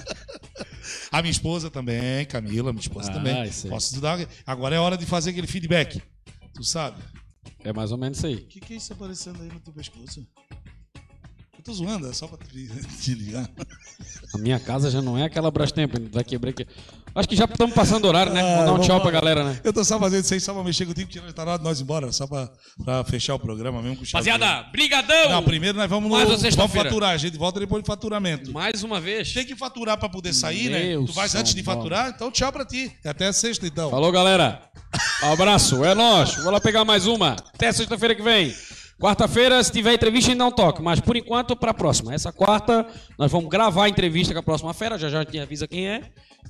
A minha esposa também, Camila, minha esposa Ah, também. isso aí. Posso te dar. Agora é hora de fazer aquele feedback. Tu sabe? é mais ou menos isso aí. O que, que é isso aparecendo aí no teu pescoço? Eu tô zoando, é só pra te, [LAUGHS] te ligar. A minha casa já não é aquela Brastemp, vai quebrar aqui. Acho que já estamos passando o horário, né? Vamos dar um tchau lá. pra galera, né? Eu tô só fazendo isso aí só pra mexer contigo, tirar tá na hora de nós ir embora, só pra, pra fechar o programa mesmo com ouro. Rapaziada, brigadão! Não, primeiro nós vamos, no, vamos faturar, a gente volta depois de faturamento. Mais uma vez. Tem que faturar pra poder sair, né? Meu Tu vais antes de faturar, então tchau pra ti. Até sexta, então. Falou, galera. Abraço, é nóis. Vou lá pegar mais uma. Até sexta-feira que vem. Quarta-feira, se tiver entrevista, não toque. Mas por enquanto, pra próxima. Essa quarta, nós vamos gravar a entrevista com a próxima fera. Já já a gente avisa quem é.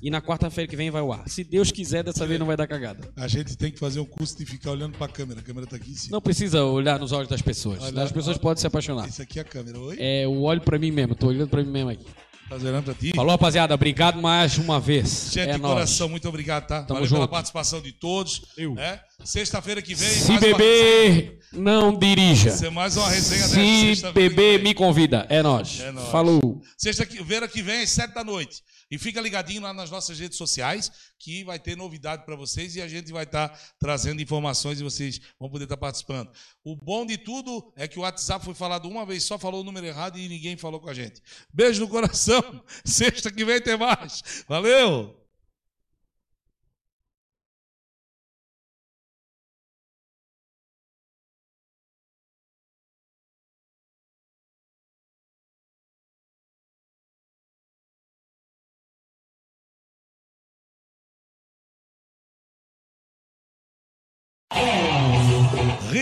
E na quarta-feira que vem vai ao ar. Se Deus quiser, dessa vez não vai dar cagada. A gente tem que fazer um curso de ficar olhando pra câmera. A câmera tá aqui em cima. Não precisa olhar nos olhos das pessoas. Olha, As pessoas olha. podem se apaixonar. Isso aqui é a câmera. Oi? É, eu olho pra mim mesmo. Tô olhando pra mim mesmo aqui. Tá zerando pra ti? Falou, rapaziada. Obrigado mais uma vez. Gente, é de nóis. coração, muito obrigado, tá? Tamo Valeu pela junto. participação de todos. Eu. né? Sexta-feira que vem. Se beber, não dirija. Uma, ser mais uma resenha dessa Se beber, me convida. É nóis. É. Falou. Sexta-feira que vem, às sete da noite. E fica ligadinho lá nas nossas redes sociais, que vai ter novidade para vocês e a gente vai estar trazendo informações e vocês vão poder estar participando. O bom de tudo é que o WhatsApp foi falado uma vez só, falou o número errado e ninguém falou com a gente. Beijo no coração. [LAUGHS] Sexta que vem tem mais. Valeu!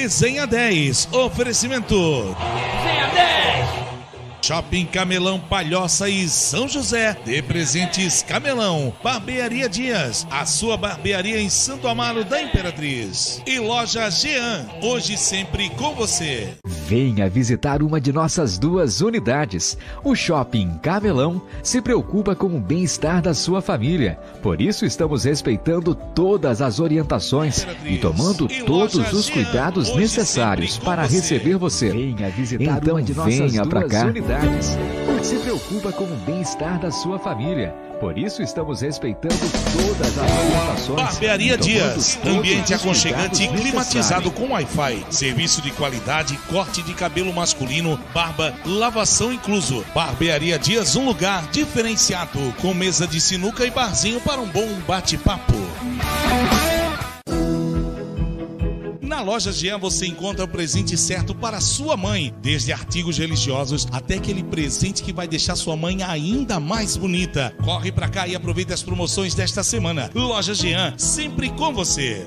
Resenha 10. Oferecimento. Resenha 10. Shopping Camelão Palhoça e São José. De presentes Camelão. Barbearia Dias. A sua barbearia em Santo Amaro da Imperatriz. E loja Jean. Hoje sempre com você. Venha visitar uma de nossas duas unidades. O Shopping Camelão se preocupa com o bem-estar da sua família. Por isso estamos respeitando todas as orientações e tomando E todos os Jean, cuidados hoje necessários para você. receber você. Venha visitar então uma de nossas venha para duas cá. unidades. Se preocupa com o bem-estar da sua família. Por isso estamos respeitando todas as orientações. Barbearia Dias, ambiente aconchegante e climatizado com Wi-Fi. Serviço de qualidade, corte de cabelo masculino, barba, lavação incluso. Barbearia Dias, um lugar diferenciado, com mesa de sinuca e barzinho para um bom bate-papo. Na loja Jean você encontra o presente certo para sua mãe, desde artigos religiosos até aquele presente que vai deixar sua mãe ainda mais bonita. Corre pra cá e aproveite as promoções desta semana. Loja Jean, sempre com você.